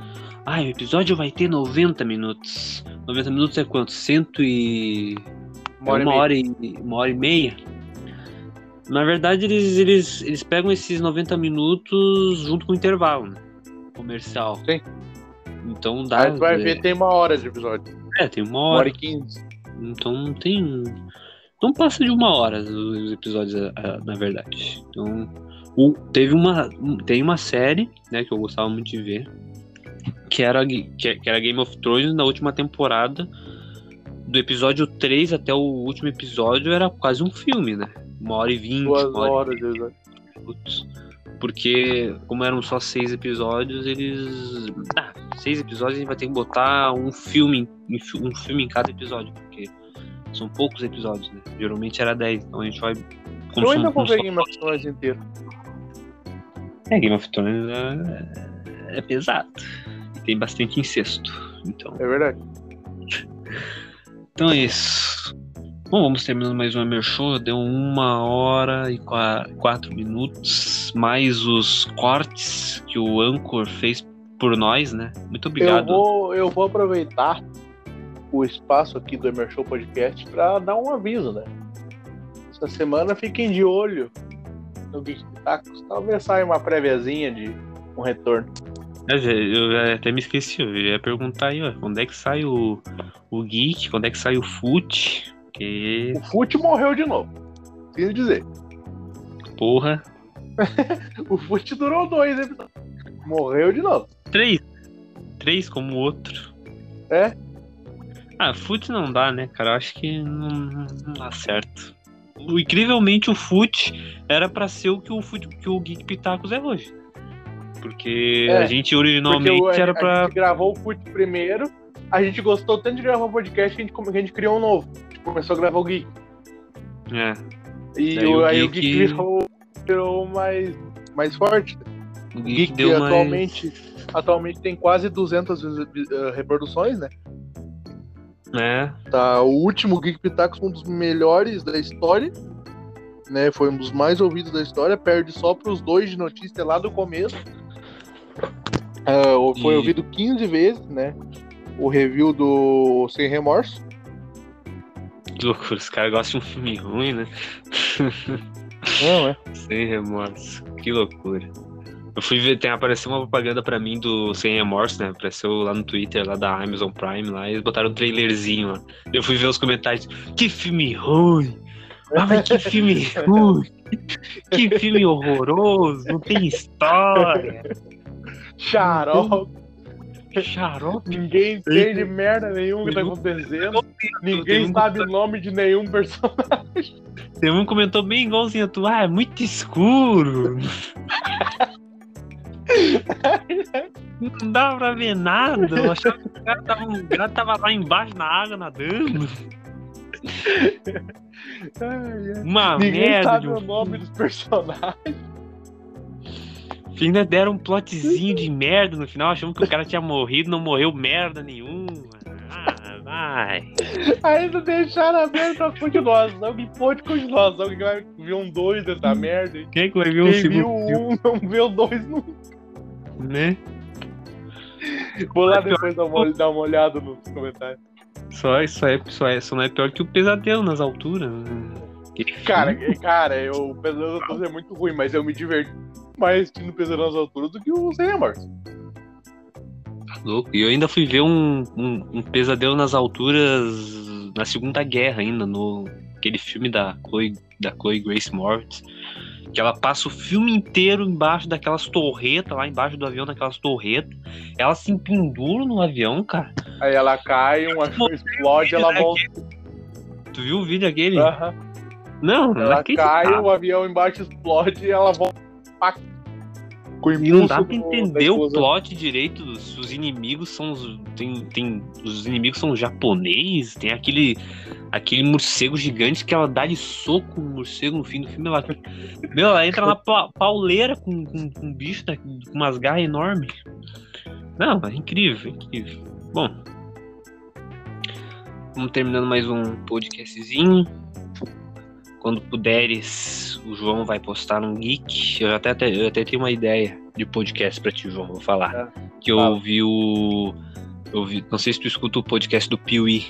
Ah, o episódio vai ter 90 minutos. 90 minutos é quanto? Cento e. Uma hora, uma, hora e, uma hora e meia. Na verdade, eles, eles, eles pegam esses 90 minutos junto com o intervalo né? comercial. Sim. Então dá. Aí tu vai ver, tem uma hora de episódio. É, tem uma hora. Uma hora e quinze. Então não tem. Não passa de uma hora os episódios, na verdade. Então. Teve uma. Tem uma série, né, que eu gostava muito de ver que era, que, era Game of Thrones na última temporada. Do episódio 3 até o último episódio era quase um filme, né? Uma hora e vinte. Duas horas, minutos. Porque, como eram só seis episódios, eles. Ah, seis episódios a gente vai ter que botar um filme, um filme em cada episódio, porque são poucos episódios, né? Geralmente era dez, então a gente vai. Eu ainda vou ver Game of Thrones inteiro. É, Game of Thrones é, é pesado tem bastante incesto. Então. É verdade. Então é isso. Bom, vamos terminando mais uma Show. Deu uma hora e quatro minutos. Mais os cortes que o Anchor fez por nós, né? Muito obrigado. Eu vou, eu vou aproveitar o espaço aqui do Emer Show Podcast para dar um aviso, né? Essa semana fiquem de olho no Geek Tacos. Talvez saia uma préviazinha de um retorno. Eu, eu até me esqueci, eu ia perguntar aí, ó, quando é que sai o, o Geek, quando é que sai o Foot? Que... O Foot morreu de novo. Preciso dizer. Porra. o Foot durou dois episódios. Morreu de novo. Três. Três como o outro. É? Ah, Foot não dá, né, cara? Eu acho que não, não dá certo. O, incrivelmente, o Foot era pra ser o que o, Foot, que o Geek Pitacos é hoje. Porque É, a gente originalmente o- era a, pra. a gente gravou o Foot primeiro, a gente gostou tanto de gravar o podcast que a gente, que a gente criou um novo. A gente começou a gravar o Geek. É, E Daí o, aí o Geek- Geek virou, virou mais, mais forte. o Geek, Geek deu mais. atualmente, atualmente tem quase 200 visi- eh, reproduções, né? É, Tá, o último Geek Pitacos foi um dos melhores da história. Né, foi um dos mais ouvidos da história, perde só para os dois de notícia lá do começo. O- foi E- ouvido 15 vezes, né? O review do Sem Remorso. que loucura. Os caras gostam de um filme ruim, né? Não, é. Sem remorso. Que loucura. Eu fui ver, tem apareceu uma propaganda pra mim do Sem Remorso, né? Apareceu lá no Twitter, lá da Amazon Prime, lá, e eles botaram um trailerzinho lá. Eu fui ver os comentários. Que filme ruim! Ah, mas que filme ruim! Que filme horroroso! Não tem história! Xarope. Xarope! Ninguém entende merda nenhuma que tá acontecendo. Ninguém sabe o nome de nenhum personagem. Tem um comentou bem igualzinho a tu. Ah, é muito escuro! Não dava pra ver nada. Eu achava que o cara tava, o cara tava lá embaixo na água nadando. Uma Ninguém merda sabe um o nome dos personagens. Ainda deram um plotzinho de merda no final, achando que o cara tinha morrido, não morreu merda nenhuma. Vai. Ainda deixaram aberto a continuação. Que pode continuação? Que vai ver um dois dessa merda? Quem é que vai ver um Quem viu segundo filme, um não vê o dois nunca. né? Vou lá depois dar uma, dar uma olhada nos comentários. Só isso é, só é, só não é pior que o pesadelo nas alturas. né? Cara, filme, cara, eu, o Pesadelo nas Alturas é muito ruim, mas eu me diverti mais assistindo Pesadelo nas Alturas do que o Sem Remorso. Louco. E eu ainda fui ver um, um, um pesadelo nas alturas na Segunda Guerra ainda, no aquele filme da Chloe, da Chloe Grace Moritz. Que ela passa o filme inteiro embaixo daquelas torretas, lá embaixo do avião, daquelas torretas. Ela se pendura no avião, cara. Aí ela cai, um avião explode, ela volta. Tu viu o vídeo aquele? Aham. Não, Ela cai, tá. o avião embaixo explode e ela volta. E não dá pra entender o plot direito. Os, os inimigos são os. Tem, tem, os inimigos são japoneses. Tem aquele. Aquele morcego gigante que ela dá de soco no morcego no fim do filme. Ela, meu, ela entra na pa- pauleira com, com, com um bicho né, com umas garras enormes. Não, é incrível, é incrível. Bom. Vamos terminando mais um podcastzinho. Quando puderes, o João vai postar um geek. Eu até, eu até tenho uma ideia de podcast pra ti, João. Vou falar. É. Que eu ouvi o. Eu ouvi, não sei se tu escuta o podcast do Piuí.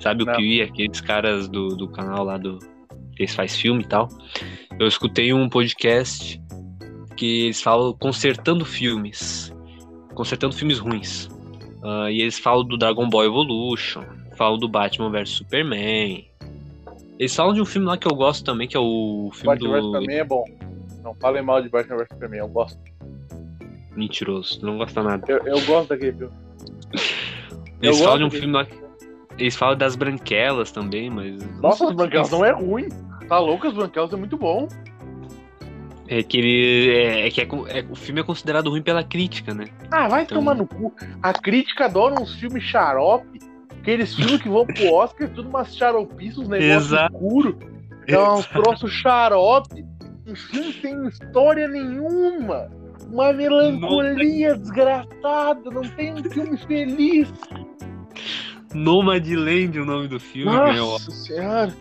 Sabe o Não. Piuí? Aqueles caras do, do canal lá do. Que eles fazem filme e tal. Eu escutei um podcast que eles falam consertando filmes. Consertando filmes ruins. Ah, e eles falam do Dragon Ball Evolution. Falam do Batman vs Superman. Eles falam de um filme lá que eu gosto também, que é o filme Batman vs do. Superman é bom. Não falem mal de Batman vs Superman, eu gosto. Mentiroso, não gosta nada. Eu, eu gosto daquele filme. Eu Eles falam de um filme lá. que- Eles falam das branquelas também, mas. Nossa, as branquelas não é ruim. Tá louco, as branquelas é muito bom. É que ele. É, é que é é- o filme é considerado ruim pela crítica, né? Ah, vai Então- tomar no cu. A crítica adora uns filmes xarope. Aqueles filmes que vão pro Oscar, tudo umas xaropices, uns negócios escuros. É uns troços xarope. Um filme sem história nenhuma. Uma melancolia desgraçada. Não tem um filme feliz. Nomadland é o nome do filme. Nossa senhora.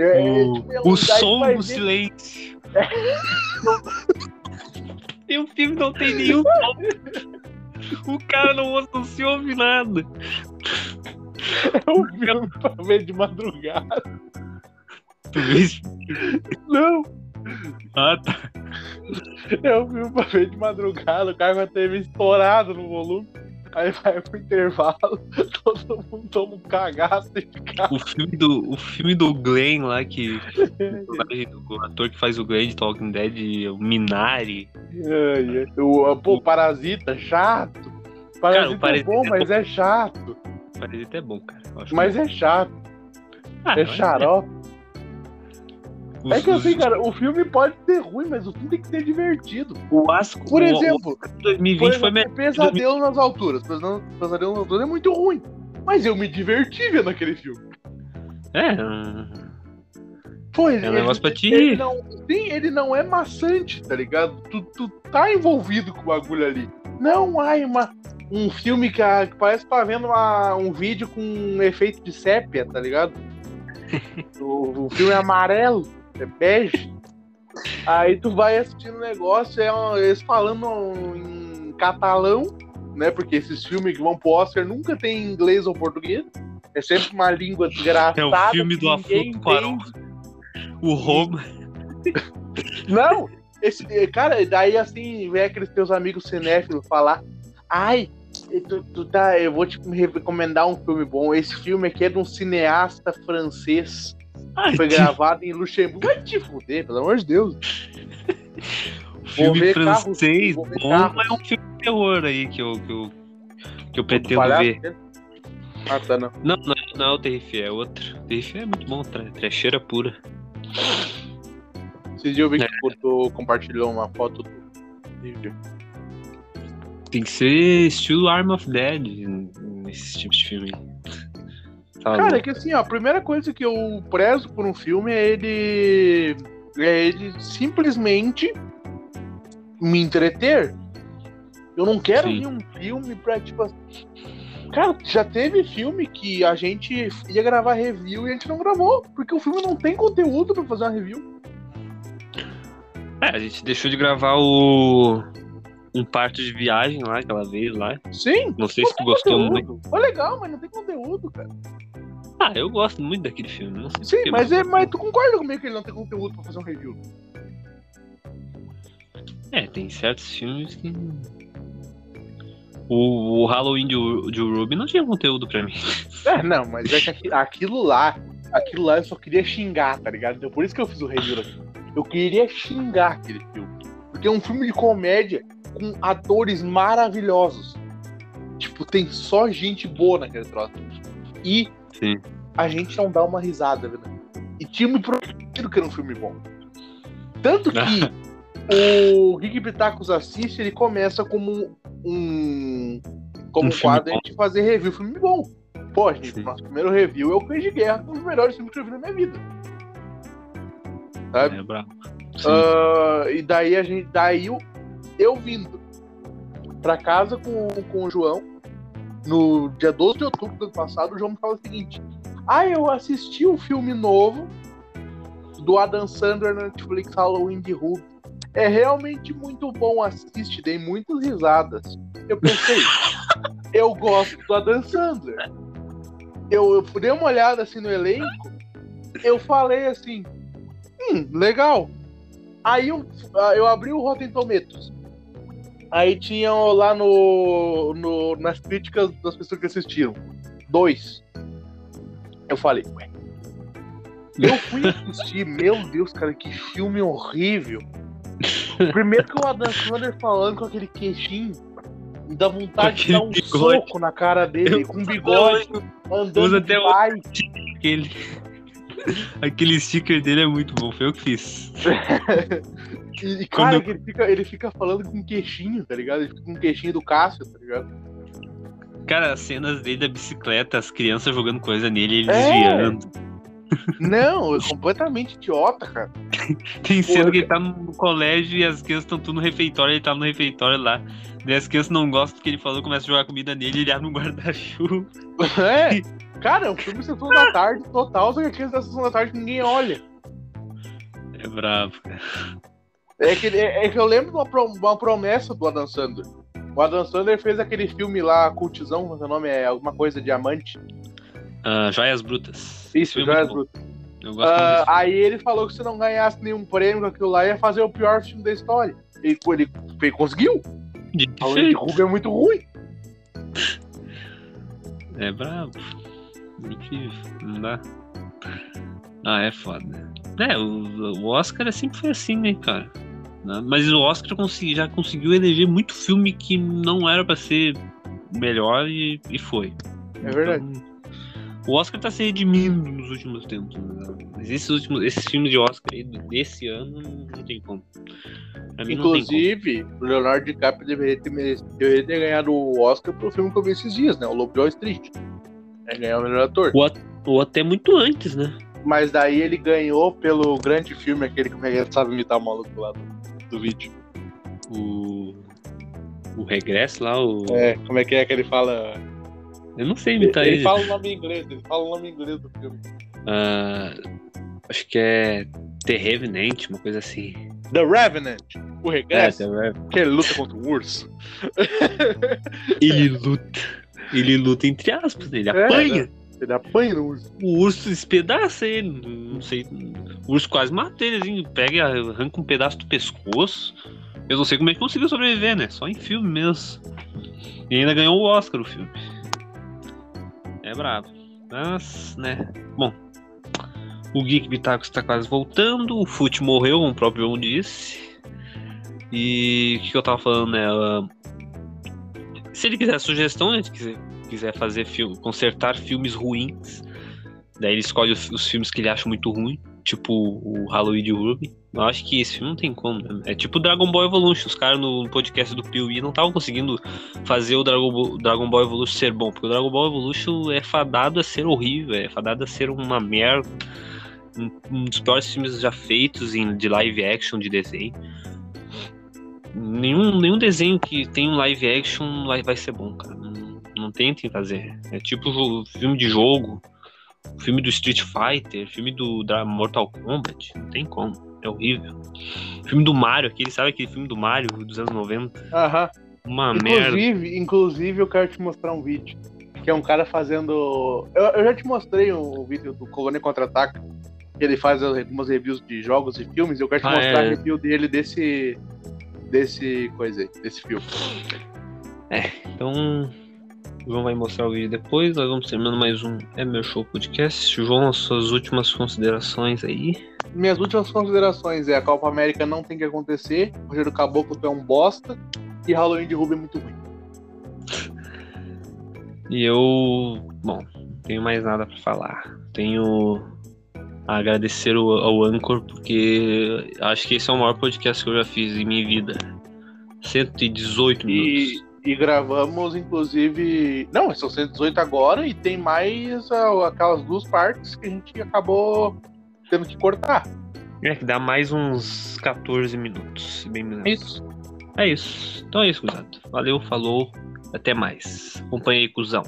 É, O, tipo, é um o som do ver- silêncio. e o filme não tem nenhum som. O cara não, não se ouve nada. É um filme pra ver de madrugada. Tu vê esse- Não, Ah, tá. é um filme pra ver de madrugada. O cara a TV estourado no volume. Aí vai pro intervalo, todo mundo toma um cagaço e fica. O filme do, o filme do Glenn lá, que. o ator que faz o Glenn de Talking Dead, o Minari. Ai, ai. O, pô, Parasita, chato. Parasita Parasita é bom, é mas é chato. Parasita é bom, cara. Mas é chato. Ah, é xarope. É. é que assim, cara, o filme pode ser ruim, mas o filme tem que ser divertido. O Asco, por exemplo, o 2020 por exemplo, foi melhor. Pesadelo nas alturas. Pesadelo nas alturas é muito ruim. Mas eu me diverti vendo aquele filme. É. Ele, é um negócio pra ti. Ele não, sim, ele não é maçante, tá ligado? Tu, tu tá envolvido com o bagulho ali. Não, ai, uma, um filme que, que parece que tá vendo uma, um vídeo com um efeito de sépia, tá ligado? o, o filme é amarelo, é bege. Aí tu vai assistindo o negócio, é um, eles falando em catalão, né? Porque esses filmes que vão pro Oscar nunca tem inglês ou português. É sempre uma língua desgraçada. É o filme do Afonso Cuarón. O Roma. Não! Esse, cara, daí assim, vem aqueles teus amigos cinéfilos falar. Ai, tu, tu tá, eu vou te recomendar um filme bom. Esse filme aqui é de um cineasta francês. Ai, foi gravado em Luxemburgo. Vai te fuder, pelo amor de Deus. filme francês carro, bom, mas é um filme de terror aí que eu, que eu, que eu pretendo ver. Ah, tá, não. Não, não, não é o Terrifier, é outro. O Terrifier é muito bom, trecheira pura. Esse dia eu vi que é. compartilhou uma foto do Tem que ser estilo Arm of Dead nesse tipo de filme. Tá Cara, é que assim, ó, a primeira coisa que eu prezo por um filme é ele. É ele simplesmente me entreter. Eu não quero Sim. ver um filme pra, tipo assim. Cara, já teve filme que a gente ia gravar review e a gente não gravou, porque o filme não tem conteúdo pra fazer uma review. É, a gente deixou de gravar o. Um parto de viagem lá, aquela vez lá. Sim. Não sei se tu gostou conteúdo. muito. Foi legal, mas não tem conteúdo, cara. Ah, eu gosto muito daquele filme. Não sei Sim, mas, é, mas tu concorda comigo que ele não tem conteúdo pra fazer um review? É, tem certos filmes que. O, o Halloween de, de Ruby não tinha conteúdo pra mim. É, não, mas é que aquilo lá, aquilo lá eu só queria xingar, tá ligado? Então por isso que eu fiz o review aqui. Eu queria xingar aquele filme. Porque é um filme de comédia com atores maravilhosos. Tipo, tem só gente boa naquele troço. E Sim. a gente não dá uma risada, velho. E tinha me prometido que era um filme bom. Tanto que o Geek Pitacos assiste, ele começa como um. Como um, quadro de fazer review. Filme bom. Pô, gente, Sim. nosso primeiro review é o Cães de Guerra, um dos melhores filmes que eu vi na minha vida. Sabe? É. Uh, e daí a gente. Daí eu, eu vindo pra casa com, com o João, no dia 12 de outubro do ano passado, o João me fala o seguinte: Ah, eu assisti o um filme novo do Adam Sandler na Netflix Halloween de Ruby é realmente muito bom. Assiste, dei muitas risadas. Eu pensei, eu gosto do Adam Sandler. Eu, eu dei uma olhada assim no elenco, eu falei assim, hum, legal. Aí eu, eu abri o Rotten Tomatoes. Aí tinham lá no, no, nas críticas das pessoas que assistiram. Dois. Eu falei, ué. Eu fui assistir, meu Deus, cara, que filme horrível. Primeiro que o Adam Sandler falando com aquele queixinho, me dá vontade de dar um bigode. soco na cara dele, eu com bigode, andando usa até. Aquele... aquele sticker dele é muito bom, foi eu que fiz. e, cara, eu... ele, fica, ele fica falando com queixinho, tá ligado? Ele fica com queixinho do Cássio, tá ligado? Cara, as cenas dele da bicicleta, as crianças jogando coisa nele, ele é. desviando. Não, é completamente idiota, cara. Tem cena que ele tá no colégio e as crianças estão tudo no refeitório, ele tá no refeitório lá. Daí as crianças não gostam do que ele falou, começa a jogar comida nele e ele abre um guarda-chuva. É, cara, é um filme sessão da tarde total, só que aqueles da sessão da tarde ninguém olha. É brabo, cara. É que, é, é que eu lembro de uma, uma promessa do Adam Sandler. O Adam Sandler fez aquele filme lá, Cultizão, o nome é alguma coisa Diamante. Uh, Joias Brutas. Isso, Foi Joias Brutas. Uh, aí ele falou que se não ganhasse nenhum prêmio com aquilo lá, ia fazer o pior filme da história. E ele, ele conseguiu. De Ruby é muito ruim. É brabo. Incrível. Não dá. Ah, é foda. É, o, o Oscar sempre foi assim, né, cara? Mas o Oscar consegui, já conseguiu eleger muito filme que não era para ser melhor e, e foi. É verdade. Então, o Oscar tá se redimindo nos últimos tempos. Né? Mas esses últimos, esses filmes de Oscar aí desse ano não tem como. Inclusive, o Leonardo DiCaprio deveria ter, deveria ter ganhado o Oscar pro filme que eu vi esses dias, né? O Lobo de Wall Street. É ganhar o melhor ator. Ou, ou até muito antes, né? Mas daí ele ganhou pelo grande filme, aquele que sabe imitar o maluco lá do, do vídeo. O. O Regresso lá, o. É, como é que é que ele fala? Eu não sei imitar ele. Ele fala o nome em inglês, ele fala o nome em inglês do filme. Uh, acho que é The Revenant, uma coisa assim. The Revenant, o regresso. É, The Revenant. Que ele luta contra o urso. ele luta. Ele luta entre aspas, ele é, apanha. Né? Ele apanha no urso. O urso espedaça ele, não sei. O urso quase mata ele, assim, pega arranca um pedaço do pescoço. Eu não sei como é que conseguiu sobreviver, né? Só em filme mesmo. E ainda ganhou o Oscar o filme. É brabo. Mas, né? Bom. O Geek Bitaco está quase voltando. O Fute morreu, como o próprio João disse. E o que eu tava falando, né? Se ele quiser sugestão, quiser, quiser fazer filme, consertar filmes ruins, daí ele escolhe os, os filmes que ele acha muito ruim, tipo o Halloween de Ruby. Eu acho que esse filme não tem como. Né? É tipo Dragon Ball Evolution. Os caras no podcast do Piuí não estavam conseguindo fazer o Dragon Ball, Dragon Ball Evolution ser bom. Porque o Dragon Ball Evolution é fadado a ser horrível, é fadado a ser uma merda. Um, um dos piores filmes já feitos em, de live action de desenho. Nenhum, nenhum desenho que tem um live action vai ser bom, cara. Não, não tentem fazer. É tipo filme de jogo, filme do Street Fighter, filme do da Mortal Kombat. Não tem como. É horrível. Filme do Mario, aquele, sabe aquele filme do Mario dos anos 90? Aham. Uma inclusive, merda. Inclusive, eu quero te mostrar um vídeo. Que é um cara fazendo. Eu, eu já te mostrei o um vídeo do Colônia Contra-Ataca. Que ele faz algumas reviews de jogos e filmes. Eu quero te ah, mostrar é. a review dele desse. Desse coisa aí, desse filme. É, então João vai mostrar o vídeo depois. Nós vamos terminando mais um É Meu Show Podcast. João, as suas últimas considerações aí. Minhas últimas considerações é a Copa América não tem que acontecer, o Rogério Caboclo é um bosta e Halloween de Ruby é muito ruim. E eu, bom, não tenho mais nada para falar. Tenho a agradecer ao, ao Anchor porque acho que esse é o maior podcast que eu já fiz em minha vida. 118 minutos. E, e gravamos, inclusive. Não, são 118 agora e tem mais aquelas duas partes que a gente acabou tendo que cortar. É, que dá mais uns 14 minutos, bem menos. É isso. É isso. Então é isso, cuzado. Valeu, falou, até mais. Acompanhe aí, cuzão.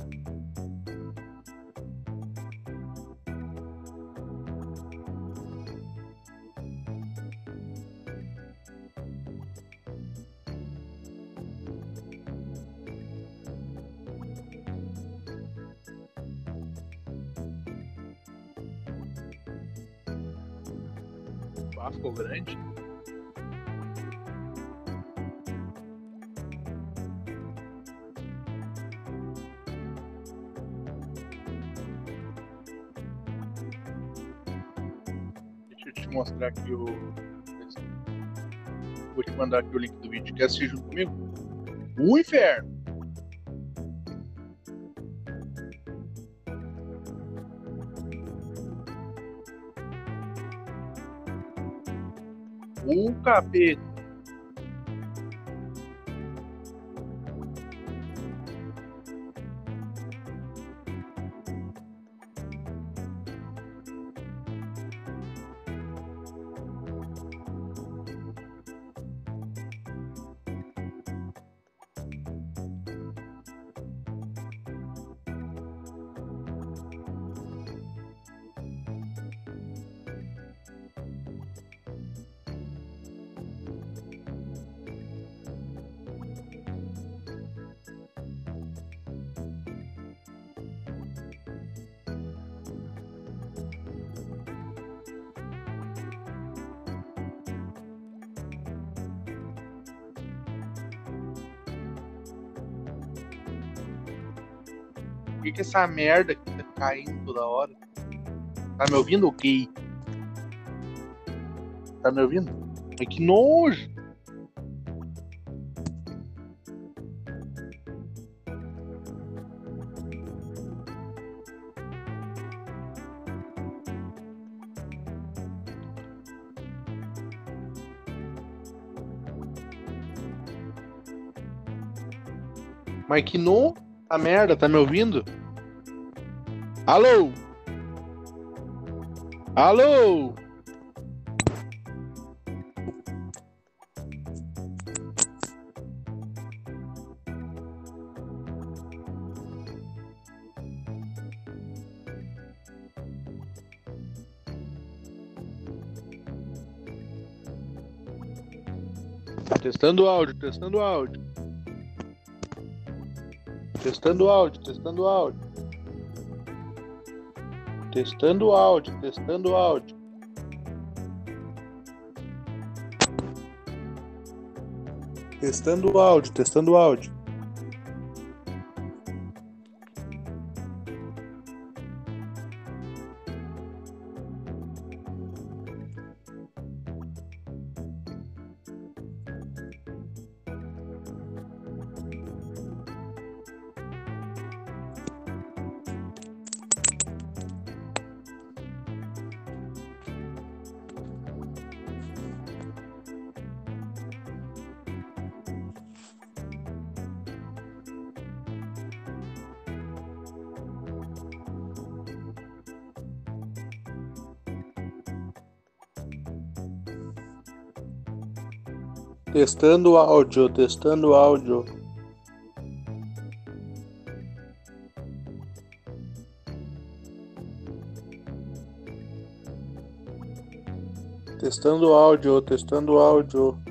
Mandar aqui o link do vídeo. Quer assistir junto comigo? O inferno! o capeta essa merda que tá caindo toda hora. Tá me ouvindo, gay? Tá me ouvindo? É que nojo! Mas que no... A merda, tá me ouvindo? Alô? Alô? Testando áudio, testando áudio. Testando áudio, testando áudio. Testando áudio, testando áudio. Testando áudio, testando áudio. Testando áudio, testando áudio. Testando áudio, testando áudio.